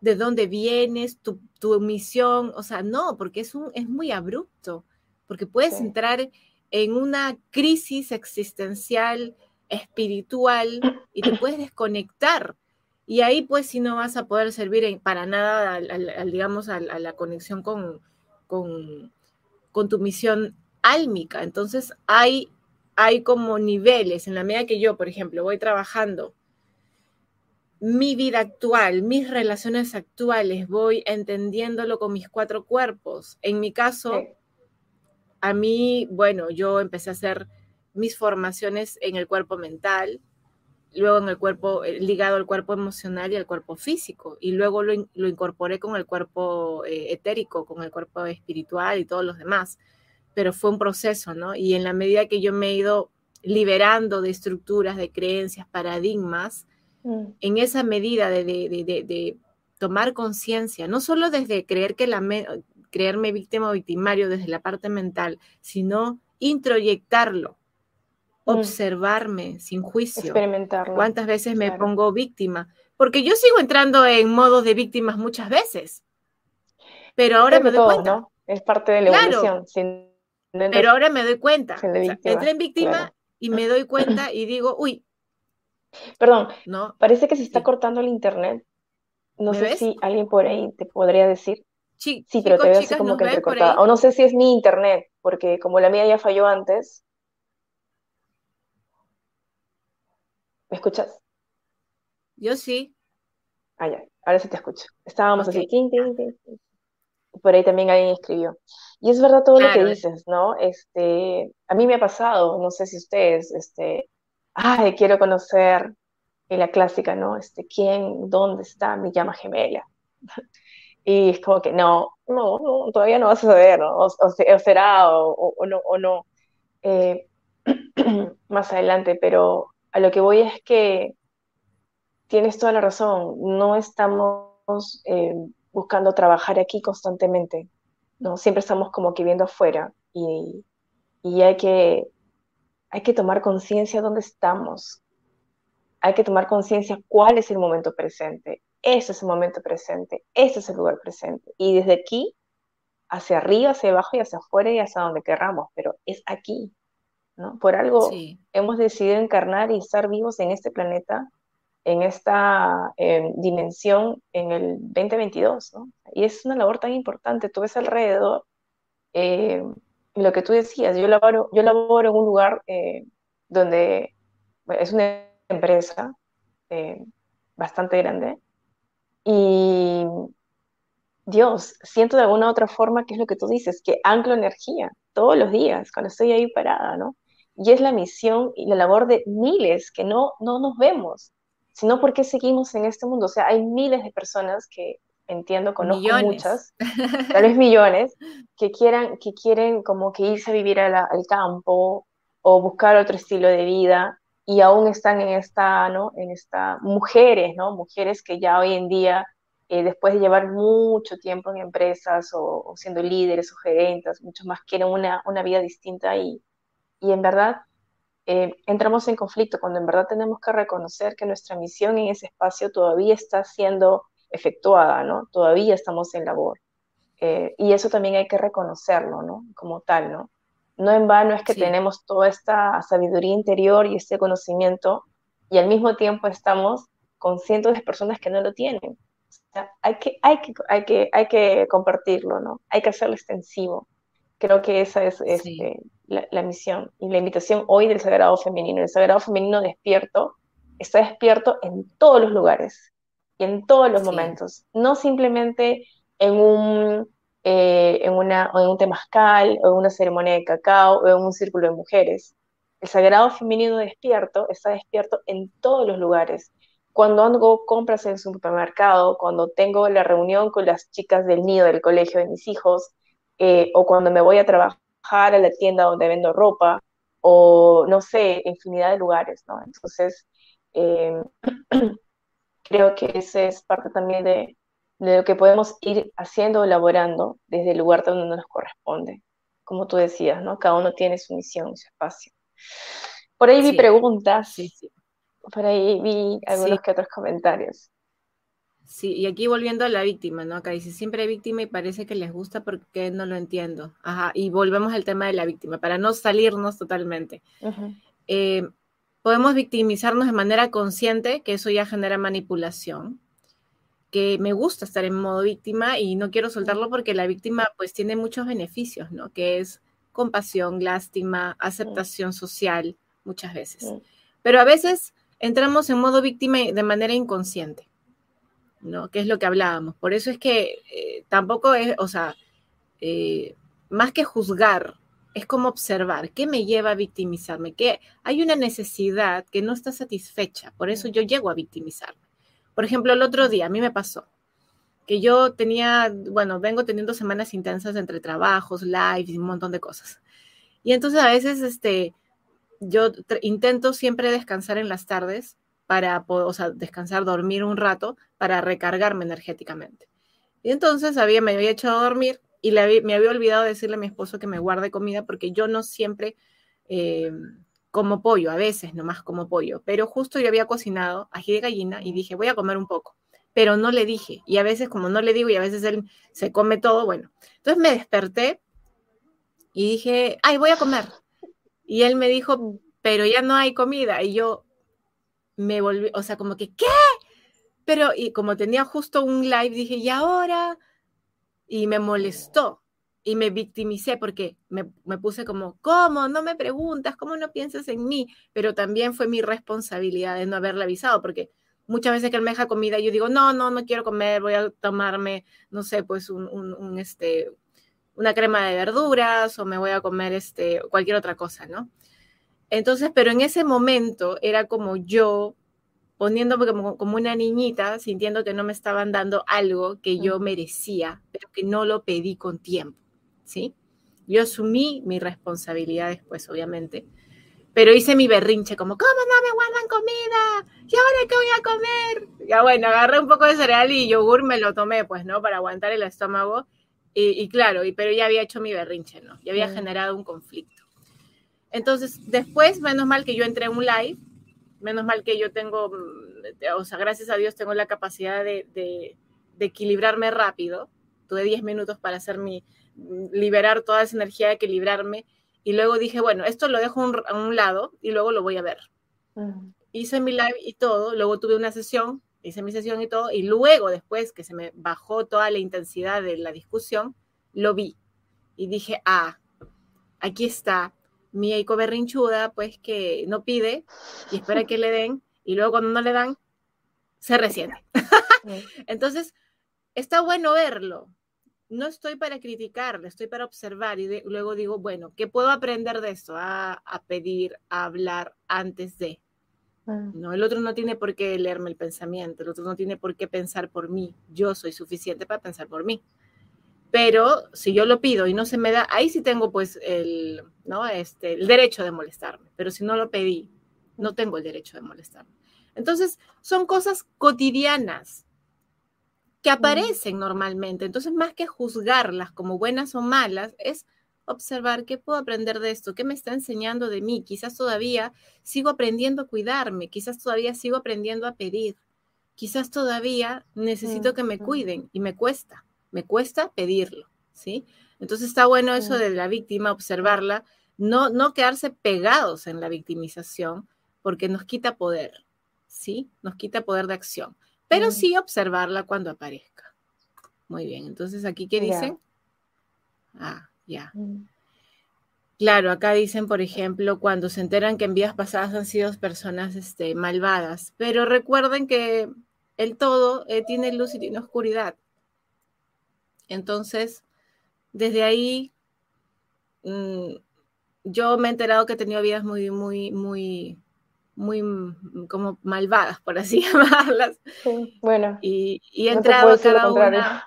de dónde vienes, tu, misión? O sea, no, porque es, un, es muy abrupto, porque puedes entrar en una crisis existencial, espiritual, y te puedes desconectar y ahí pues si no vas a poder servir para nada, al, digamos, a, la conexión con, con, tu misión álmica. Entonces hay, hay como niveles, en la medida que yo, por ejemplo, voy trabajando mi vida actual, mis relaciones actuales, voy entendiéndolo con mis cuatro cuerpos. En mi caso, a mí, bueno, yo empecé a hacer mis formaciones en el cuerpo mental, luego en el cuerpo, eh, ligado al cuerpo emocional y al cuerpo físico, y luego lo, incorporé con el cuerpo eh, etérico, con el cuerpo espiritual y todos los demás, pero fue un proceso, ¿no? Y en la medida que yo me he ido liberando de estructuras, de creencias, paradigmas, mm. en esa medida de, tomar conciencia, no solo desde creer que la creerme víctima o victimario desde la parte mental, sino introyectarlo Mm. observarme sin juicio. Experimentarlo. ¿Cuántas veces me pongo víctima? Porque yo sigo entrando en modos de víctimas muchas veces. Pero ahora me doy cuenta. ¿no? Es parte de la evolución. Pero ahora me doy cuenta. entré en víctima y me doy cuenta y digo, uy. Perdón, ¿no? parece que se está cortando el internet. No sé si alguien por ahí te podría decir. sí, pero te veo así como que entrecortada. O no sé si es mi internet, porque como la mía ya falló antes, ¿Me escuchas? Yo sí. Ah, ya, ahora sí te escucho. Estábamos así, por ahí también alguien escribió. Y es verdad todo lo que dices, ¿no? Este, a mí me ha pasado, no sé si ustedes, este, ay, quiero conocer en la clásica, ¿no? Este, ¿quién, dónde está mi llama gemela? Y es como que no, no, no todavía no va a suceder, ¿no? O, será, o, no, o no. Eh, más adelante, pero a lo que voy es que tienes toda la razón, no estamos eh, buscando trabajar aquí constantemente, ¿no? Siempre estamos como que viendo afuera y, hay, que, hay que tomar conciencia dónde estamos, hay que tomar conciencia cuál es el momento presente, ese es el momento presente, ese es el lugar presente. Y desde aquí, hacia arriba, hacia abajo y hacia afuera y hacia donde querramos, pero es aquí, por algo hemos decidido encarnar y estar vivos en este planeta, en esta em, dimensión en el 2022, Y es una labor tan importante, tú ves alrededor, em, lo que tú decías, yo laboro, yo laboro en un lugar eh, donde es una empresa eh, bastante grande y Dios, siento de alguna otra forma que es lo que tú dices, que anclo energía todos los días cuando estoy ahí parada, ¿no? y es la misión y la labor de miles que no, no nos vemos, sino porque seguimos en este mundo. O sea, hay miles de personas que entiendo, conozco muchas, tal vez millones, que, quieran, que quieren como que irse a vivir al campo o buscar otro estilo de vida y aún están en esta, ¿no? En esta, mujeres, ¿no? Mujeres que ya hoy en día, eh, después de llevar mucho tiempo en empresas o, siendo líderes o gerentes, muchos más quieren una, una vida distinta y, y en verdad eh, entramos en conflicto cuando en verdad tenemos que reconocer que nuestra misión en ese espacio todavía está siendo efectuada, ¿no? Todavía estamos en labor. Eh, y eso también hay que reconocerlo, ¿no? Como tal, ¿no? No en vano es que tenemos toda esta sabiduría interior y este conocimiento y al mismo tiempo estamos con cientos de personas que no lo tienen. O sea, hay, que, hay, que, hay, que, hay que compartirlo, ¿no? Hay que hacerlo extensivo. Creo que esa es este, la, misión y la invitación hoy del Sagrado Femenino. El Sagrado Femenino despierto está despierto en todos los lugares en todos los momentos, no simplemente en un eh, en, una, en un temazcal, o en una ceremonia de cacao, o en un círculo de mujeres. El sagrado femenino despierto está despierto en todos los lugares. Cuando hago compras en el supermercado, cuando tengo la reunión con las chicas del nido del colegio de mis hijos, eh, o cuando me voy a trabajar a la tienda donde vendo ropa, o no sé, infinidad de lugares, ¿no? Entonces, eh, creo que ese es parte también de, de lo que podemos ir haciendo o elaborando desde el lugar donde nos corresponde. Como tú decías, ¿no? Cada uno tiene su misión, su espacio. Por ahí vi preguntas. Sí, sí. Por ahí vi algunos que otros comentarios. Sí, y aquí volviendo a la víctima, ¿no? Acá dice, siempre víctima y parece que les gusta porque no lo entiendo. Ajá, y volvemos al tema de la víctima, para no salirnos totalmente. Eh, podemos victimizarnos de manera consciente, que eso ya genera manipulación que me gusta estar en modo víctima y no quiero soltarlo porque la víctima pues tiene muchos beneficios, ¿no? Que es compasión, lástima, aceptación social, muchas veces. Pero a veces entramos en modo víctima de manera inconsciente, ¿no? Que es lo que hablábamos. Por eso es que eh, tampoco es, o sea, eh, más que juzgar, es como observar qué me lleva a victimizarme, que hay una necesidad que no está satisfecha, por eso yo llego a victimizarme. Por ejemplo, el otro día a mí me pasó que yo tenía, bueno, vengo teniendo semanas intensas entre trabajos, lives y un montón de cosas. Y entonces a veces, este, yo intento siempre descansar en las tardes para, o sea, descansar, dormir un rato para recargarme energéticamente. Y entonces había, me había echado a dormir y me había olvidado decirle a mi esposo que me guarde comida porque yo no siempre eh, como pollo, a veces nomás como pollo, pero justo yo había cocinado ají de gallina y dije, voy a comer un poco, pero no le dije, y a veces como no le digo y a veces él se come todo, bueno, entonces me desperté y dije, ay, voy a comer. Y él me dijo, pero ya no hay comida, y yo me volví, o sea, como que, ¿qué? Pero, y como tenía justo un live, dije, ¿y ahora? Y me molestó y me victimicé porque me, puse como, ¿cómo? No me preguntas, ¿cómo no piensas en mí? Pero también fue mi responsabilidad de no haberle avisado, porque muchas veces que él me deja comida, yo digo, no, no, no quiero comer, voy a tomarme, no sé, pues un, este, una crema de verduras o me voy a comer este, cualquier otra cosa, ¿no? Entonces, pero en ese momento era como yo poniéndome como, como, una niñita, sintiendo que no me estaban dando algo que yo merecía, pero que no lo pedí con tiempo. ¿sí? Yo asumí mi responsabilidad después, obviamente, pero hice mi berrinche, como, ¿cómo no me guardan comida? ¿Y ahora qué voy a comer? Ya bueno, agarré un poco de cereal y yogur me lo tomé, pues, ¿no? Para aguantar el estómago. Y, claro, y, pero ya había hecho mi berrinche, ¿no? Ya había mm. generado un conflicto. Entonces, después, menos mal que yo entré en un live, menos mal que yo tengo, mm, o sea, gracias a Dios tengo la capacidad de, de, de equilibrarme rápido. Tuve 10 minutos para hacer mi, liberar toda esa energía, equilibrarme. Y luego dije, bueno, esto lo dejo a un lado y luego lo voy a ver. Hice mi live y todo, luego tuve una sesión, hice mi sesión y todo, y luego después que se me bajó toda la intensidad de la discusión, lo vi. Y dije, ah, aquí está mi eco berrinchuda, pues que no pide y espera que le den, y luego cuando no le dan, se resiente. Entonces, está bueno verlo, no estoy para criticar, estoy para observar y luego digo, bueno, ¿qué puedo aprender de esto? A, pedir, a hablar antes de. Mm. No, el otro no tiene por qué leerme el pensamiento, el otro no tiene por qué pensar por mí. Yo soy suficiente para pensar por mí. Pero si yo lo pido y no se me da, ahí sí tengo pues el, ¿no? este, el derecho de molestarme. Pero si no lo pedí, no tengo el derecho de molestarme. Entonces, son cosas cotidianas que aparecen normalmente. Entonces, más que juzgarlas como buenas o malas, es observar qué puedo aprender de esto, qué me está enseñando de mí. Quizás todavía sigo aprendiendo a cuidarme, quizás todavía sigo aprendiendo a pedir, quizás todavía necesito que me cuiden y me cuesta, me cuesta pedirlo, ¿sí? Entonces está bueno eso de la víctima, observarla, no, no quedarse pegados en la victimización, porque nos quita poder, ¿sí? Nos quita poder de acción pero sí observarla cuando aparezca. Muy bien, entonces aquí, ¿qué dicen? Ah, ya. Mm. Claro, acá dicen, por ejemplo, cuando se enteran que en vidas pasadas han sido personas este, malvadas, pero recuerden que el todo eh, tiene luz y tiene oscuridad. Entonces, desde ahí, mm, yo me he enterado que he tenido vidas muy, muy, muy, muy mm, como malvadas, por así llamarlas. bueno. Y, he entrado a cada una.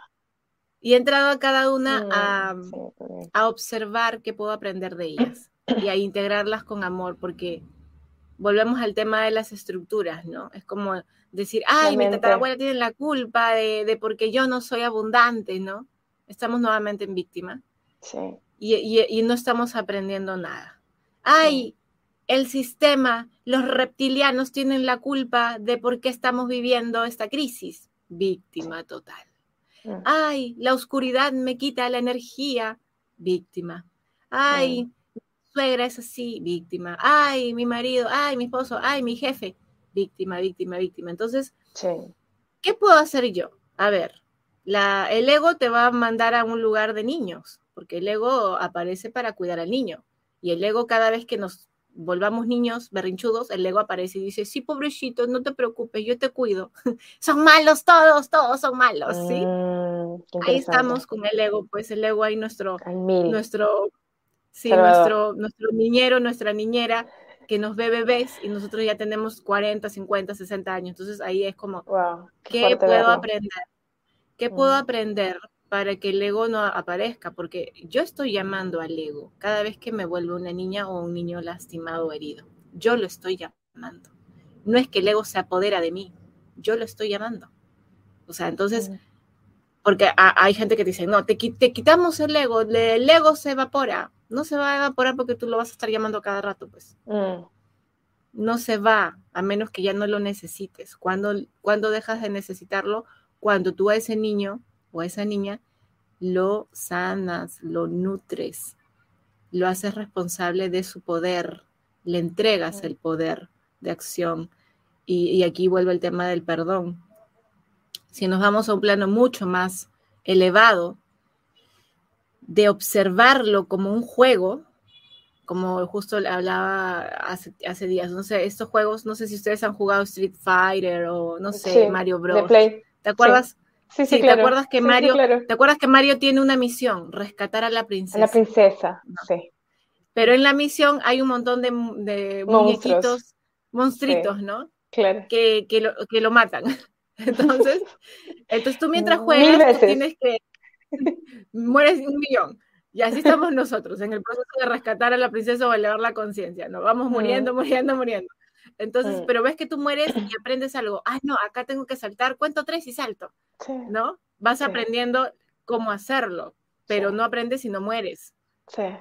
Y he entrado a cada una a, a, observar qué puedo aprender de ellas y a integrarlas con amor, porque volvemos al tema de las estructuras, ¿no? Es como decir, ay, mi tatarabuela tiene la culpa de, de, porque yo no soy abundante, ¿no? Estamos nuevamente en víctima. Sí. Y, y, y no estamos aprendiendo nada. Ay, el sistema, los reptilianos tienen la culpa de por qué estamos viviendo esta crisis. Víctima total. Mm. Ay, la oscuridad me quita la energía. Víctima. Ay, mm. mi suegra es así. Víctima. Ay, mi marido. Ay, mi esposo. Ay, mi jefe. Víctima, víctima, víctima. Entonces, ¿qué puedo hacer yo? A ver, la, el ego te va a mandar a un lugar de niños, porque el ego aparece para cuidar al niño. Y el ego cada vez que nos volvamos niños berrinchudos, el ego aparece y dice, sí, pobrecito, no te preocupes, yo te cuido. son malos todos, todos son malos, ¿sí? Mm, ahí estamos con el ego, pues el ego ahí nuestro, nuestro, sí, nuestro, nuestro niñero, nuestra niñera, que nos ve bebés y nosotros ya tenemos 40, 50, 60 años. Entonces ahí es como, qué, puedo aprender? ¿Qué puedo aprender para que el ego no aparezca, porque yo estoy llamando al ego cada vez que me vuelvo una niña o un niño lastimado o herido. Yo lo estoy llamando. No es que el ego se apodera de mí, yo lo estoy llamando. O sea, entonces, porque hay gente que dice, no, te, quitamos el ego, el ego se evapora. No se va a evaporar porque tú lo vas a estar llamando cada rato, pues. Mm. No se va, a menos que ya no lo necesites. Cuando, cuando dejas de necesitarlo, cuando tú a ese niño o a esa niña, lo sanas, lo nutres, lo haces responsable de su poder, le entregas el poder de acción. Y, aquí vuelve el tema del perdón. Si nos vamos a un plano mucho más elevado, de observarlo como un juego, como justo hablaba hace, hace, días, no sé, estos juegos, no sé si ustedes han jugado Street Fighter o no sé, Mario Bros. ¿Te acuerdas? Sí, sí, ¿te acuerdas que Mario, ¿te acuerdas que Mario tiene una misión, rescatar a la princesa? A la princesa, sí. Pero en la misión hay un montón de, de muñequitos, monstruitos, ¿no? Claro. Que, que, lo, que lo matan. Entonces, entonces tú mientras juegas, tienes que mueres un millón. Y así estamos nosotros, en el proceso de rescatar a la princesa o elevar la conciencia. Nos vamos muriendo, muriendo, muriendo. Entonces, pero ves que tú mueres y aprendes algo. Ah, no, acá tengo que saltar, cuento tres y salto. ¿No? Vas aprendiendo cómo hacerlo, pero no aprendes si no mueres.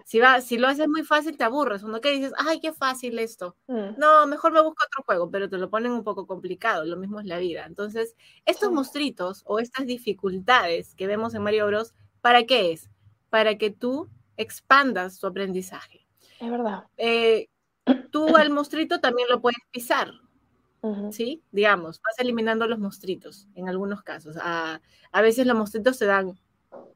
Si, va, si lo haces muy fácil, te aburres. Uno que dices, ay, qué fácil esto. Mm. No, mejor me busco otro juego, pero te lo ponen un poco complicado. Lo mismo es la vida. Entonces, estos monstruitos o estas dificultades que vemos en Mario Bros, ¿para qué es? Para que tú expandas tu aprendizaje. Es verdad. Eh, tú al monstruito también lo puedes pisar, ¿sí? Digamos, vas eliminando los monstruitos en algunos casos. A, veces los monstruitos te dan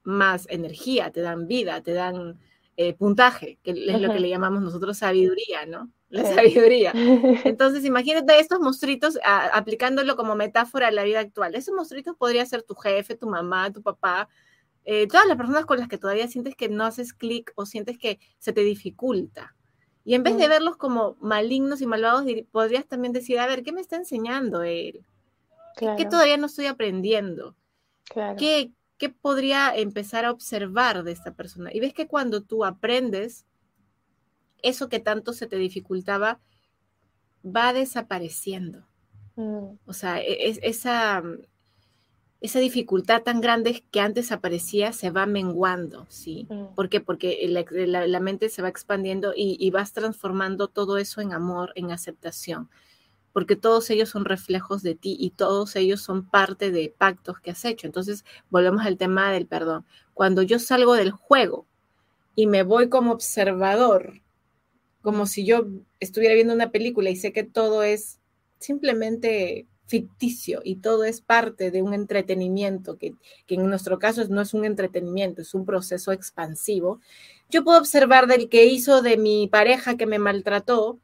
más energía, te dan vida, te dan eh, puntaje, que es lo que le llamamos nosotros sabiduría, ¿no? La sabiduría. Entonces, imagínate estos monstruitos aplicándolo como metáfora a la vida actual. Esos monstruitos podría ser tu jefe, tu mamá, tu papá, eh, todas las personas con las que todavía sientes que no haces clic o sientes que se te dificulta. Y en vez de verlos como malignos y malvados, podrías también decir, a ver, ¿qué me está enseñando él? ¿Qué todavía no estoy aprendiendo? ¿Qué, ¿Qué podría empezar a observar de esta persona? Y ves que cuando tú aprendes, eso que tanto se te dificultaba va desapareciendo. Mm. O sea, e, es, esa, esa dificultad tan grande que antes aparecía se va menguando, ¿sí? Mm. ¿Por qué? Porque la, mente se va expandiendo y, vas transformando todo eso en amor, en aceptación, porque todos ellos son reflejos de ti y todos ellos son parte de pactos que has hecho. Entonces, volvemos al tema del perdón. Cuando yo salgo del juego y me voy como observador, como si yo estuviera viendo una película y sé que todo es simplemente ficticio y todo es parte de un entretenimiento, que, en nuestro caso no es un entretenimiento, es un proceso expansivo, yo puedo observar del que hizo de mi pareja que me maltrató,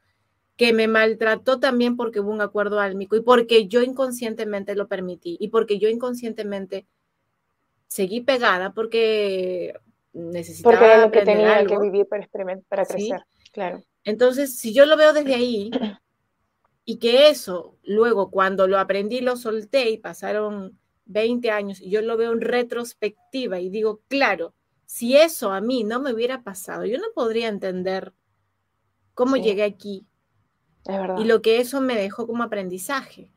que me maltrató también porque hubo un acuerdo álmico y porque yo inconscientemente lo permití y porque yo inconscientemente seguí pegada porque necesitaba porque era lo que tenía que vivir para experimentar, para crecer, claro. Entonces, si yo lo veo desde ahí, y que eso, luego cuando lo aprendí, lo solté y pasaron 20 años y yo lo veo en retrospectiva y digo, claro, si eso a mí no me hubiera pasado, yo no podría entender cómo llegué aquí y lo que eso me dejó como aprendizaje.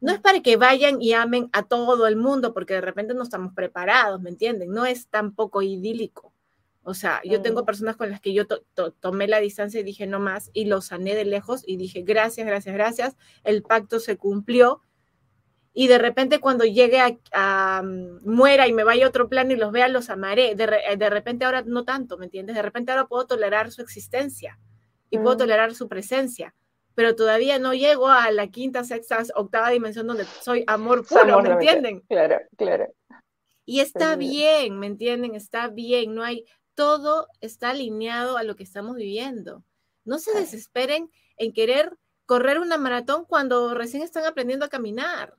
No es para que vayan y amen a todo el mundo porque de repente no estamos preparados, ¿me entienden? No es tampoco idílico. O sea, yo tengo personas con las que yo tomé la distancia y dije no más y lo sané de lejos y dije gracias, gracias, gracias. El pacto se cumplió. Y de repente cuando llegue a, mm, muera y me vaya a otro plano y los vea, los amaré. De, de, repente ahora no tanto, ¿me entiendes? De repente ahora puedo tolerar su existencia y puedo tolerar su presencia. Pero todavía no llego a la quinta, sexta, octava dimensión donde soy amor puro, ¿me entienden? Claro, claro. Y está bien, ¿me entienden? Está bien, no hay, todo está alineado a lo que estamos viviendo. No se desesperen en querer correr una maratón cuando recién están aprendiendo a caminar.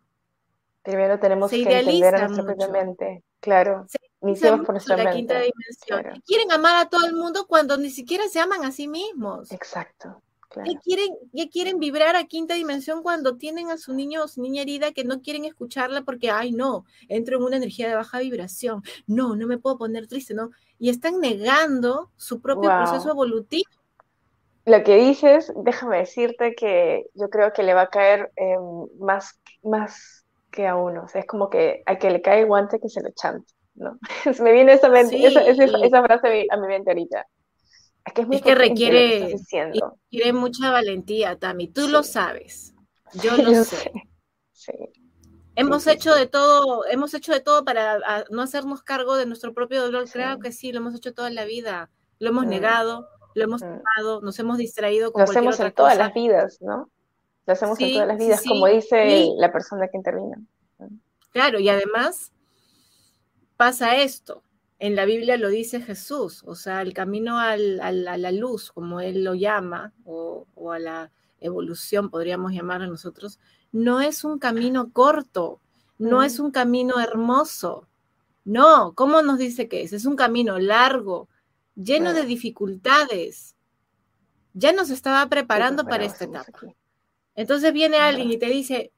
Primero tenemos que entender a nuestra propia mente. Claro. Iniciamos por nuestra la quinta dimensión. Quieren amar a todo el mundo cuando ni siquiera se aman a sí mismos. Exacto. Ya, quieren, ya quieren vibrar a quinta dimensión cuando tienen a su niño o su niña herida que no quieren escucharla porque, ay, no, entro en una energía de baja vibración. No, no me puedo poner triste, ¿no? Y están negando su propio proceso evolutivo. Lo que dices, déjame decirte que yo creo que le va a caer em, más, más que a uno. O sea, es como que a que le cae el guante que se lo chante, ¿no? me viene esa, esa frase a mi mente ahorita. Es que, requiere, requiere mucha valentía, Tami. Tú lo sabes. Yo lo sé. Hemos hecho de todo, hemos hecho de todo para no hacernos cargo de nuestro propio dolor. Creo que sí, lo hemos hecho toda la vida. Lo hemos mm. negado, lo hemos mm. nos hemos distraído con Lo hacemos en todas las vidas, ¿no? Lo hacemos en todas las vidas, como dice la persona que intervino. Claro, y además pasa esto en la Biblia lo dice Jesús, o sea, el camino a la luz, como él lo llama, o, a la evolución, podríamos llamarlo nosotros, no es un camino corto, no es un camino hermoso. No, ¿cómo nos dice que es? Es un camino largo, lleno de dificultades. Ya nos estaba preparando para esta etapa. Entonces viene alguien y te dice,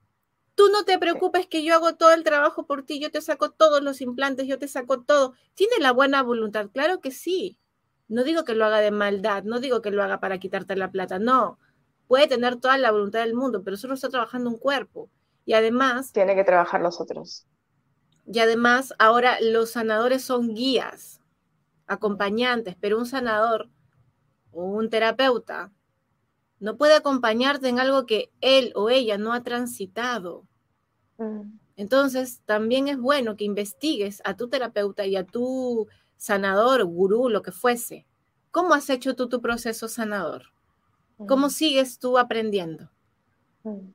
Tú no te preocupes que yo hago todo el trabajo por ti, yo te saco todos los implantes, yo te saco todo. ¿Tiene la buena voluntad? Claro que sí. No digo que lo haga de maldad, no digo que lo haga para quitarte la plata, no. Puede tener toda la voluntad del mundo, pero solo está trabajando un cuerpo. Y además... Tiene que trabajar los otros. Y además, ahora los sanadores son guías, acompañantes, pero un sanador o un terapeuta no puede acompañarte en algo que él o ella no ha transitado. Mm. Entonces, también es bueno que investigues a tu terapeuta y a tu sanador, gurú, lo que fuese. ¿Cómo has hecho tú tu proceso sanador? ¿Cómo mm. sigues tú aprendiendo? Mm.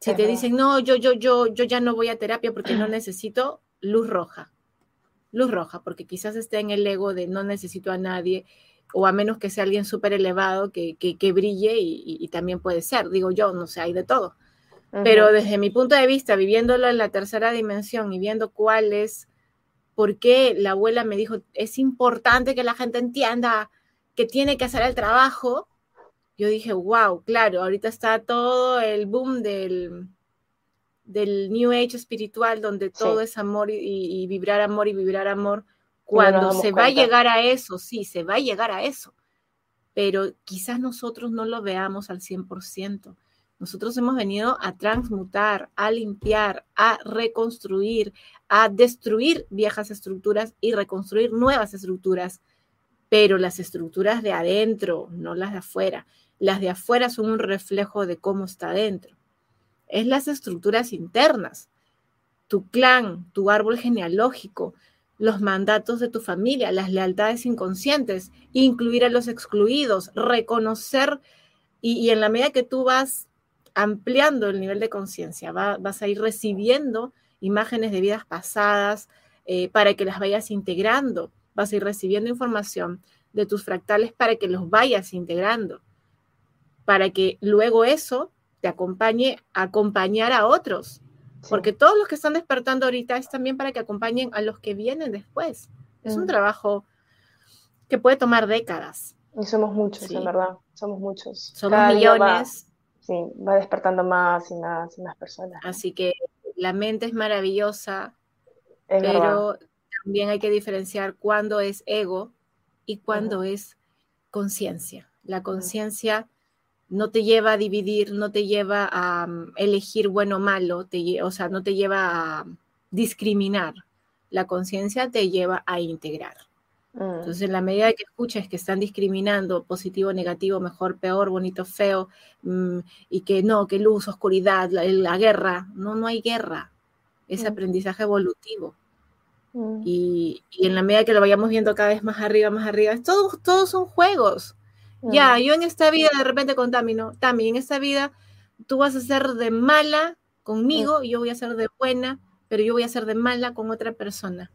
Si te dicen, no, yo, yo, yo, yo ya no voy a terapia porque no necesito luz roja. Luz roja, porque quizás esté en el ego de no necesito a nadie o a menos que sea alguien súper elevado que, que, brille y, también puede ser, digo yo, no sé, hay de todo. Pero desde mi punto de vista, viviéndolo en la tercera dimensión y viendo cuáles por qué la abuela me dijo, es importante que la gente entienda que tiene que hacer el trabajo, yo dije, wow, claro, ahorita está todo el boom del, del New Age espiritual, donde todo es amor y, vibrar amor y vibrar amor. Cuando se va a llegar a eso, sí, se va a llegar a eso, pero quizás nosotros no lo veamos al 100%. Nosotros hemos venido a transmutar, a limpiar, a reconstruir, a destruir viejas estructuras y reconstruir nuevas estructuras, pero las estructuras de adentro, no las de afuera. Las de afuera son un reflejo de cómo está adentro. Es las estructuras internas, tu clan, tu árbol genealógico, los mandatos de tu familia, las lealtades inconscientes, incluir a los excluidos, reconocer y, en la medida que tú vas ampliando el nivel de conciencia, vas a ir recibiendo imágenes de vidas pasadas eh, para que las vayas integrando, vas a ir recibiendo información de tus fractales para que los vayas integrando para que luego eso te acompañe a acompañar a otros. Porque todos los que están despertando ahorita es también para que acompañen a los que vienen después. Es un mm. trabajo que puede tomar décadas. Y somos muchos, en verdad. Somos muchos. Somos millones. sí, va despertando más y más y más personas. Así que la mente es maravillosa, pero también hay que diferenciar cuándo es ego y cuándo es conciencia. La conciencia no te lleva a dividir, no te lleva a mm, elegir bueno o malo, te, o sea, no te lleva a discriminar. La conciencia te lleva a integrar. Mm. Entonces, en la medida que escuches que están discriminando positivo, negativo, mejor, peor, bonito, feo, mm, y que no, que luz, oscuridad, la, guerra, no, no hay guerra. Es aprendizaje evolutivo. Y, en la medida que lo vayamos viendo cada vez más arriba, más arriba, todos, todos son juegos. Ya, yo en esta vida de repente contamino, también en esta vida tú vas a ser de mala conmigo y yo voy a ser de buena, pero yo voy a ser de mala con otra persona.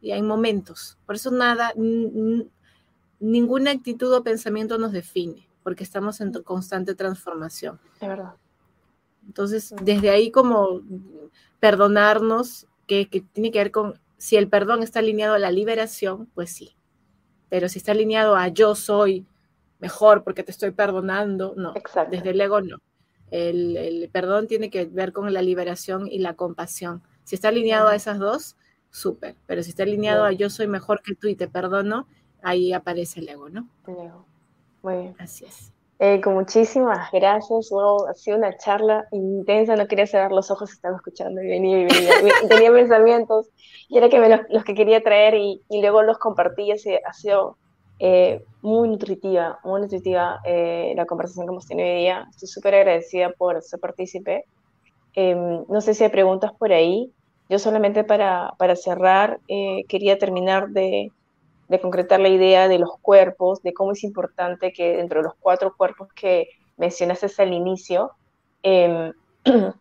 Y hay momentos. Por eso nada, ninguna actitud o pensamiento nos define, porque estamos en constante transformación. Es verdad. Entonces, desde ahí como perdonarnos, que, que tiene que ver con, si el perdón está alineado a la liberación, pues sí. Pero si está alineado a yo soy mejor porque te estoy perdonando. No, desde el ego no. El, perdón tiene que ver con la liberación y la compasión. Si está alineado a esas dos, súper. Pero si está alineado a yo soy mejor que tú y te perdono, ahí aparece el ego, ¿no? El ego. Muy bien. Así es. Eh, con muchísimas gracias. ha sido una charla intensa. No quería cerrar los ojos, estaba escuchando y venía y venía. tenía pensamientos y era que me los, que quería traer y, y luego los compartí. Ha sido eh, muy nutritiva, muy nutritiva eh, la conversación que hemos tenido hoy día. Estoy súper agradecida por ser partícipe. Em, no sé si hay preguntas por ahí. Yo solamente para, para cerrar eh, quería terminar de, de, concretar la idea de los cuerpos, de cómo es importante que dentro de los cuatro cuerpos que mencionaste al inicio, em,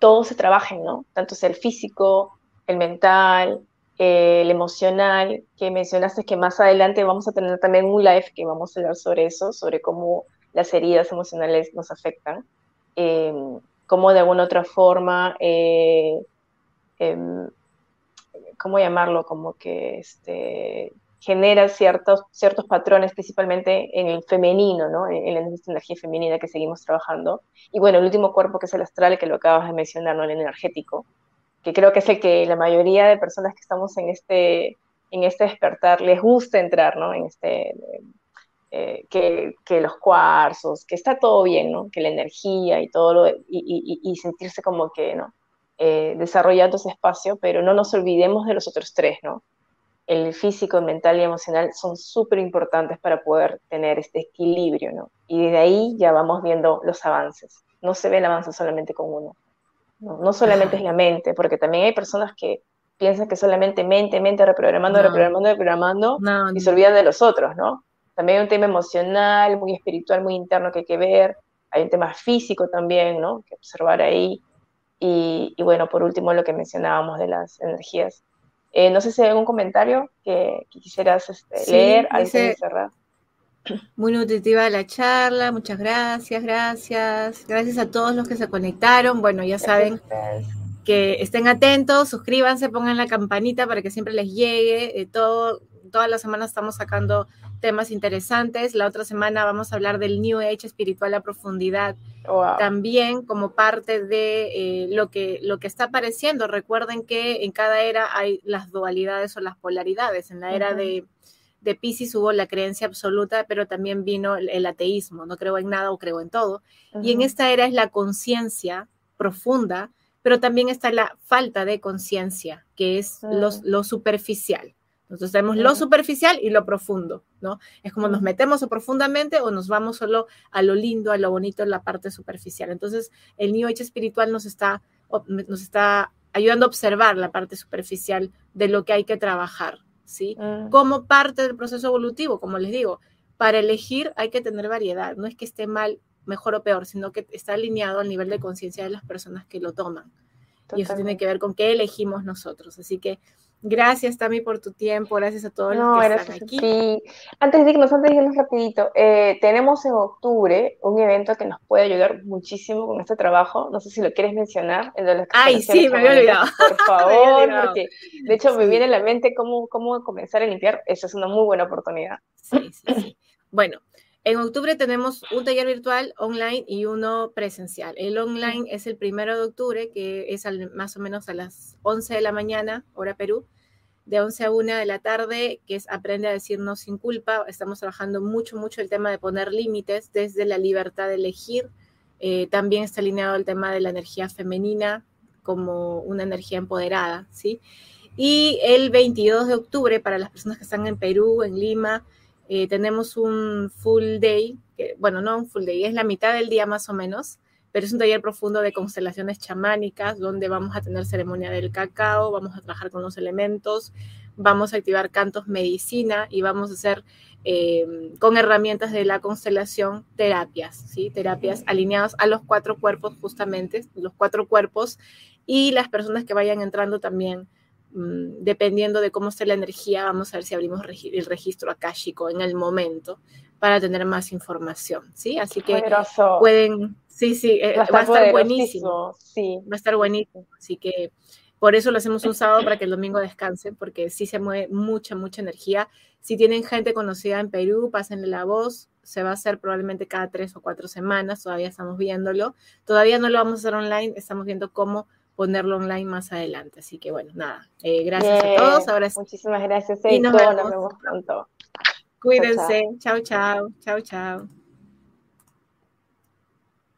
todos se trabajen, ¿no? Tanto sea el físico, el mental, eh, el emocional, que mencionaste que más adelante vamos a tener también un live que vamos a hablar sobre eso, sobre cómo las heridas emocionales nos afectan, em, cómo de alguna otra forma, eh, em, ¿cómo llamarlo? Como que este, genera ciertos, ciertos patrones, principalmente en el femenino, ¿no? en, la energía femenina que seguimos trabajando. Y bueno, el último cuerpo que es el astral, que lo acabas de mencionar, ¿no? el energético que creo que es el que la mayoría de personas que estamos en este, en este despertar les gusta entrar, ¿no? En este, eh, que, que, los cuarzos, que está todo bien, ¿no? Que la energía y todo lo, y, y, sentirse como que, ¿no? Eh, desarrollando ese espacio, pero no nos olvidemos de los otros tres, ¿no? El físico, el mental y emocional son súper importantes para poder tener este equilibrio, ¿no? Y de ahí ya vamos viendo los avances. No se ve el avance solamente con uno. No, solamente es la mente, porque también hay personas que piensan que solamente mente, mente, reprogramando, reprogramando, reprogramando, y se olvidan de los otros, ¿no? También hay un tema emocional, muy espiritual, muy interno que hay que ver, hay un tema físico también, ¿no? Que observar ahí. Y, bueno, por último, lo que mencionábamos de las energías. Eh, no sé si hay algún comentario que, quisieras este, leer antes de cerrar. Muy nutritiva la charla, muchas gracias, gracias. Gracias a todos los que se conectaron. Bueno, ya saben que estén atentos, suscríbanse, pongan la campanita para que siempre les llegue. Eh, todo, todas las semanas estamos sacando temas interesantes. La otra semana vamos a hablar del New Age espiritual a profundidad, también como parte de eh, lo, que, lo que está apareciendo. Recuerden que en cada era hay las dualidades o las polaridades. En la era de, de Pisces hubo la creencia absoluta, pero también vino el, ateísmo. No creo en nada o creo en todo. Y en esta era es la conciencia profunda pero también está la falta de conciencia, que es lo, ah. superficial. Entonces tenemos lo superficial y lo profundo, ¿no? Es como nos metemos profundamente o nos vamos solo a lo lindo, a lo bonito, en la parte superficial. Entonces el New Age espiritual nos está, nos está ayudando a observar la parte superficial de lo que hay que trabajar, ¿sí? Ah. Como parte del proceso evolutivo, como les digo, para elegir hay que tener variedad, no es que esté mal mejor o peor, sino que está alineado al nivel de conciencia de las personas que lo toman. Y eso tiene que ver con qué elegimos nosotros. Así que gracias, Tami, por tu tiempo. Gracias a todos los que están aquí. Sí. Antes de irnos, antes de irnos rapidito, eh, tenemos en octubre un evento que nos puede ayudar muchísimo con este trabajo. No sé si lo quieres mencionar. El de Ay, sí, me había olvidado. Por favor, porque de hecho me viene a la mente cómo, cómo comenzar a limpiar. Eso es una muy buena oportunidad. Sí, sí, sí. Bueno, en octubre tenemos un taller virtual online y uno presencial. El online es el primero de octubre, que es más o menos a las 11 de la mañana, hora Perú, de 11 a 1 de la tarde, que es Aprende a decirnos sin culpa. Estamos trabajando mucho, mucho el tema de poner límites desde la libertad de elegir. Eh, también está alineado el tema de la energía femenina como una energía empoderada, ¿sí? Y el 22 de octubre, para las personas que están en Perú, en Lima, eh, tenemos un full day, bueno, no un full day, es la mitad del día más o menos, pero es un taller profundo de constelaciones chamánicas, donde vamos a tener ceremonia del cacao, vamos a trabajar con los elementos, vamos a activar cantos medicina y vamos a hacer eh, con herramientas de la constelación terapias, ¿sí? Terapias alineadas a los cuatro cuerpos justamente, los cuatro cuerpos y las personas que vayan entrando también Mm, dependiendo de cómo esté la energía, vamos a ver si abrimos el registro akáshico en el momento para tener más información, ¿sí? Así que pueden, sí, sí, eh, va a estar buenísimo, sí. va a estar buenísimo, así que por eso lo hacemos un sábado para que el domingo descansen, porque sí se mueve mucha, mucha energía. Si tienen gente conocida en Perú, pásenle la voz, se va a hacer probablemente cada tres o cuatro semanas, todavía estamos viéndolo, todavía no lo vamos a hacer online, estamos viendo cómo ponerlo online más adelante. Así que bueno, nada, eh, gracias a todos. Ahora Muchísimas gracias, y nos, vemos. pronto. Cuídense. Chao, chao. Chao, chao.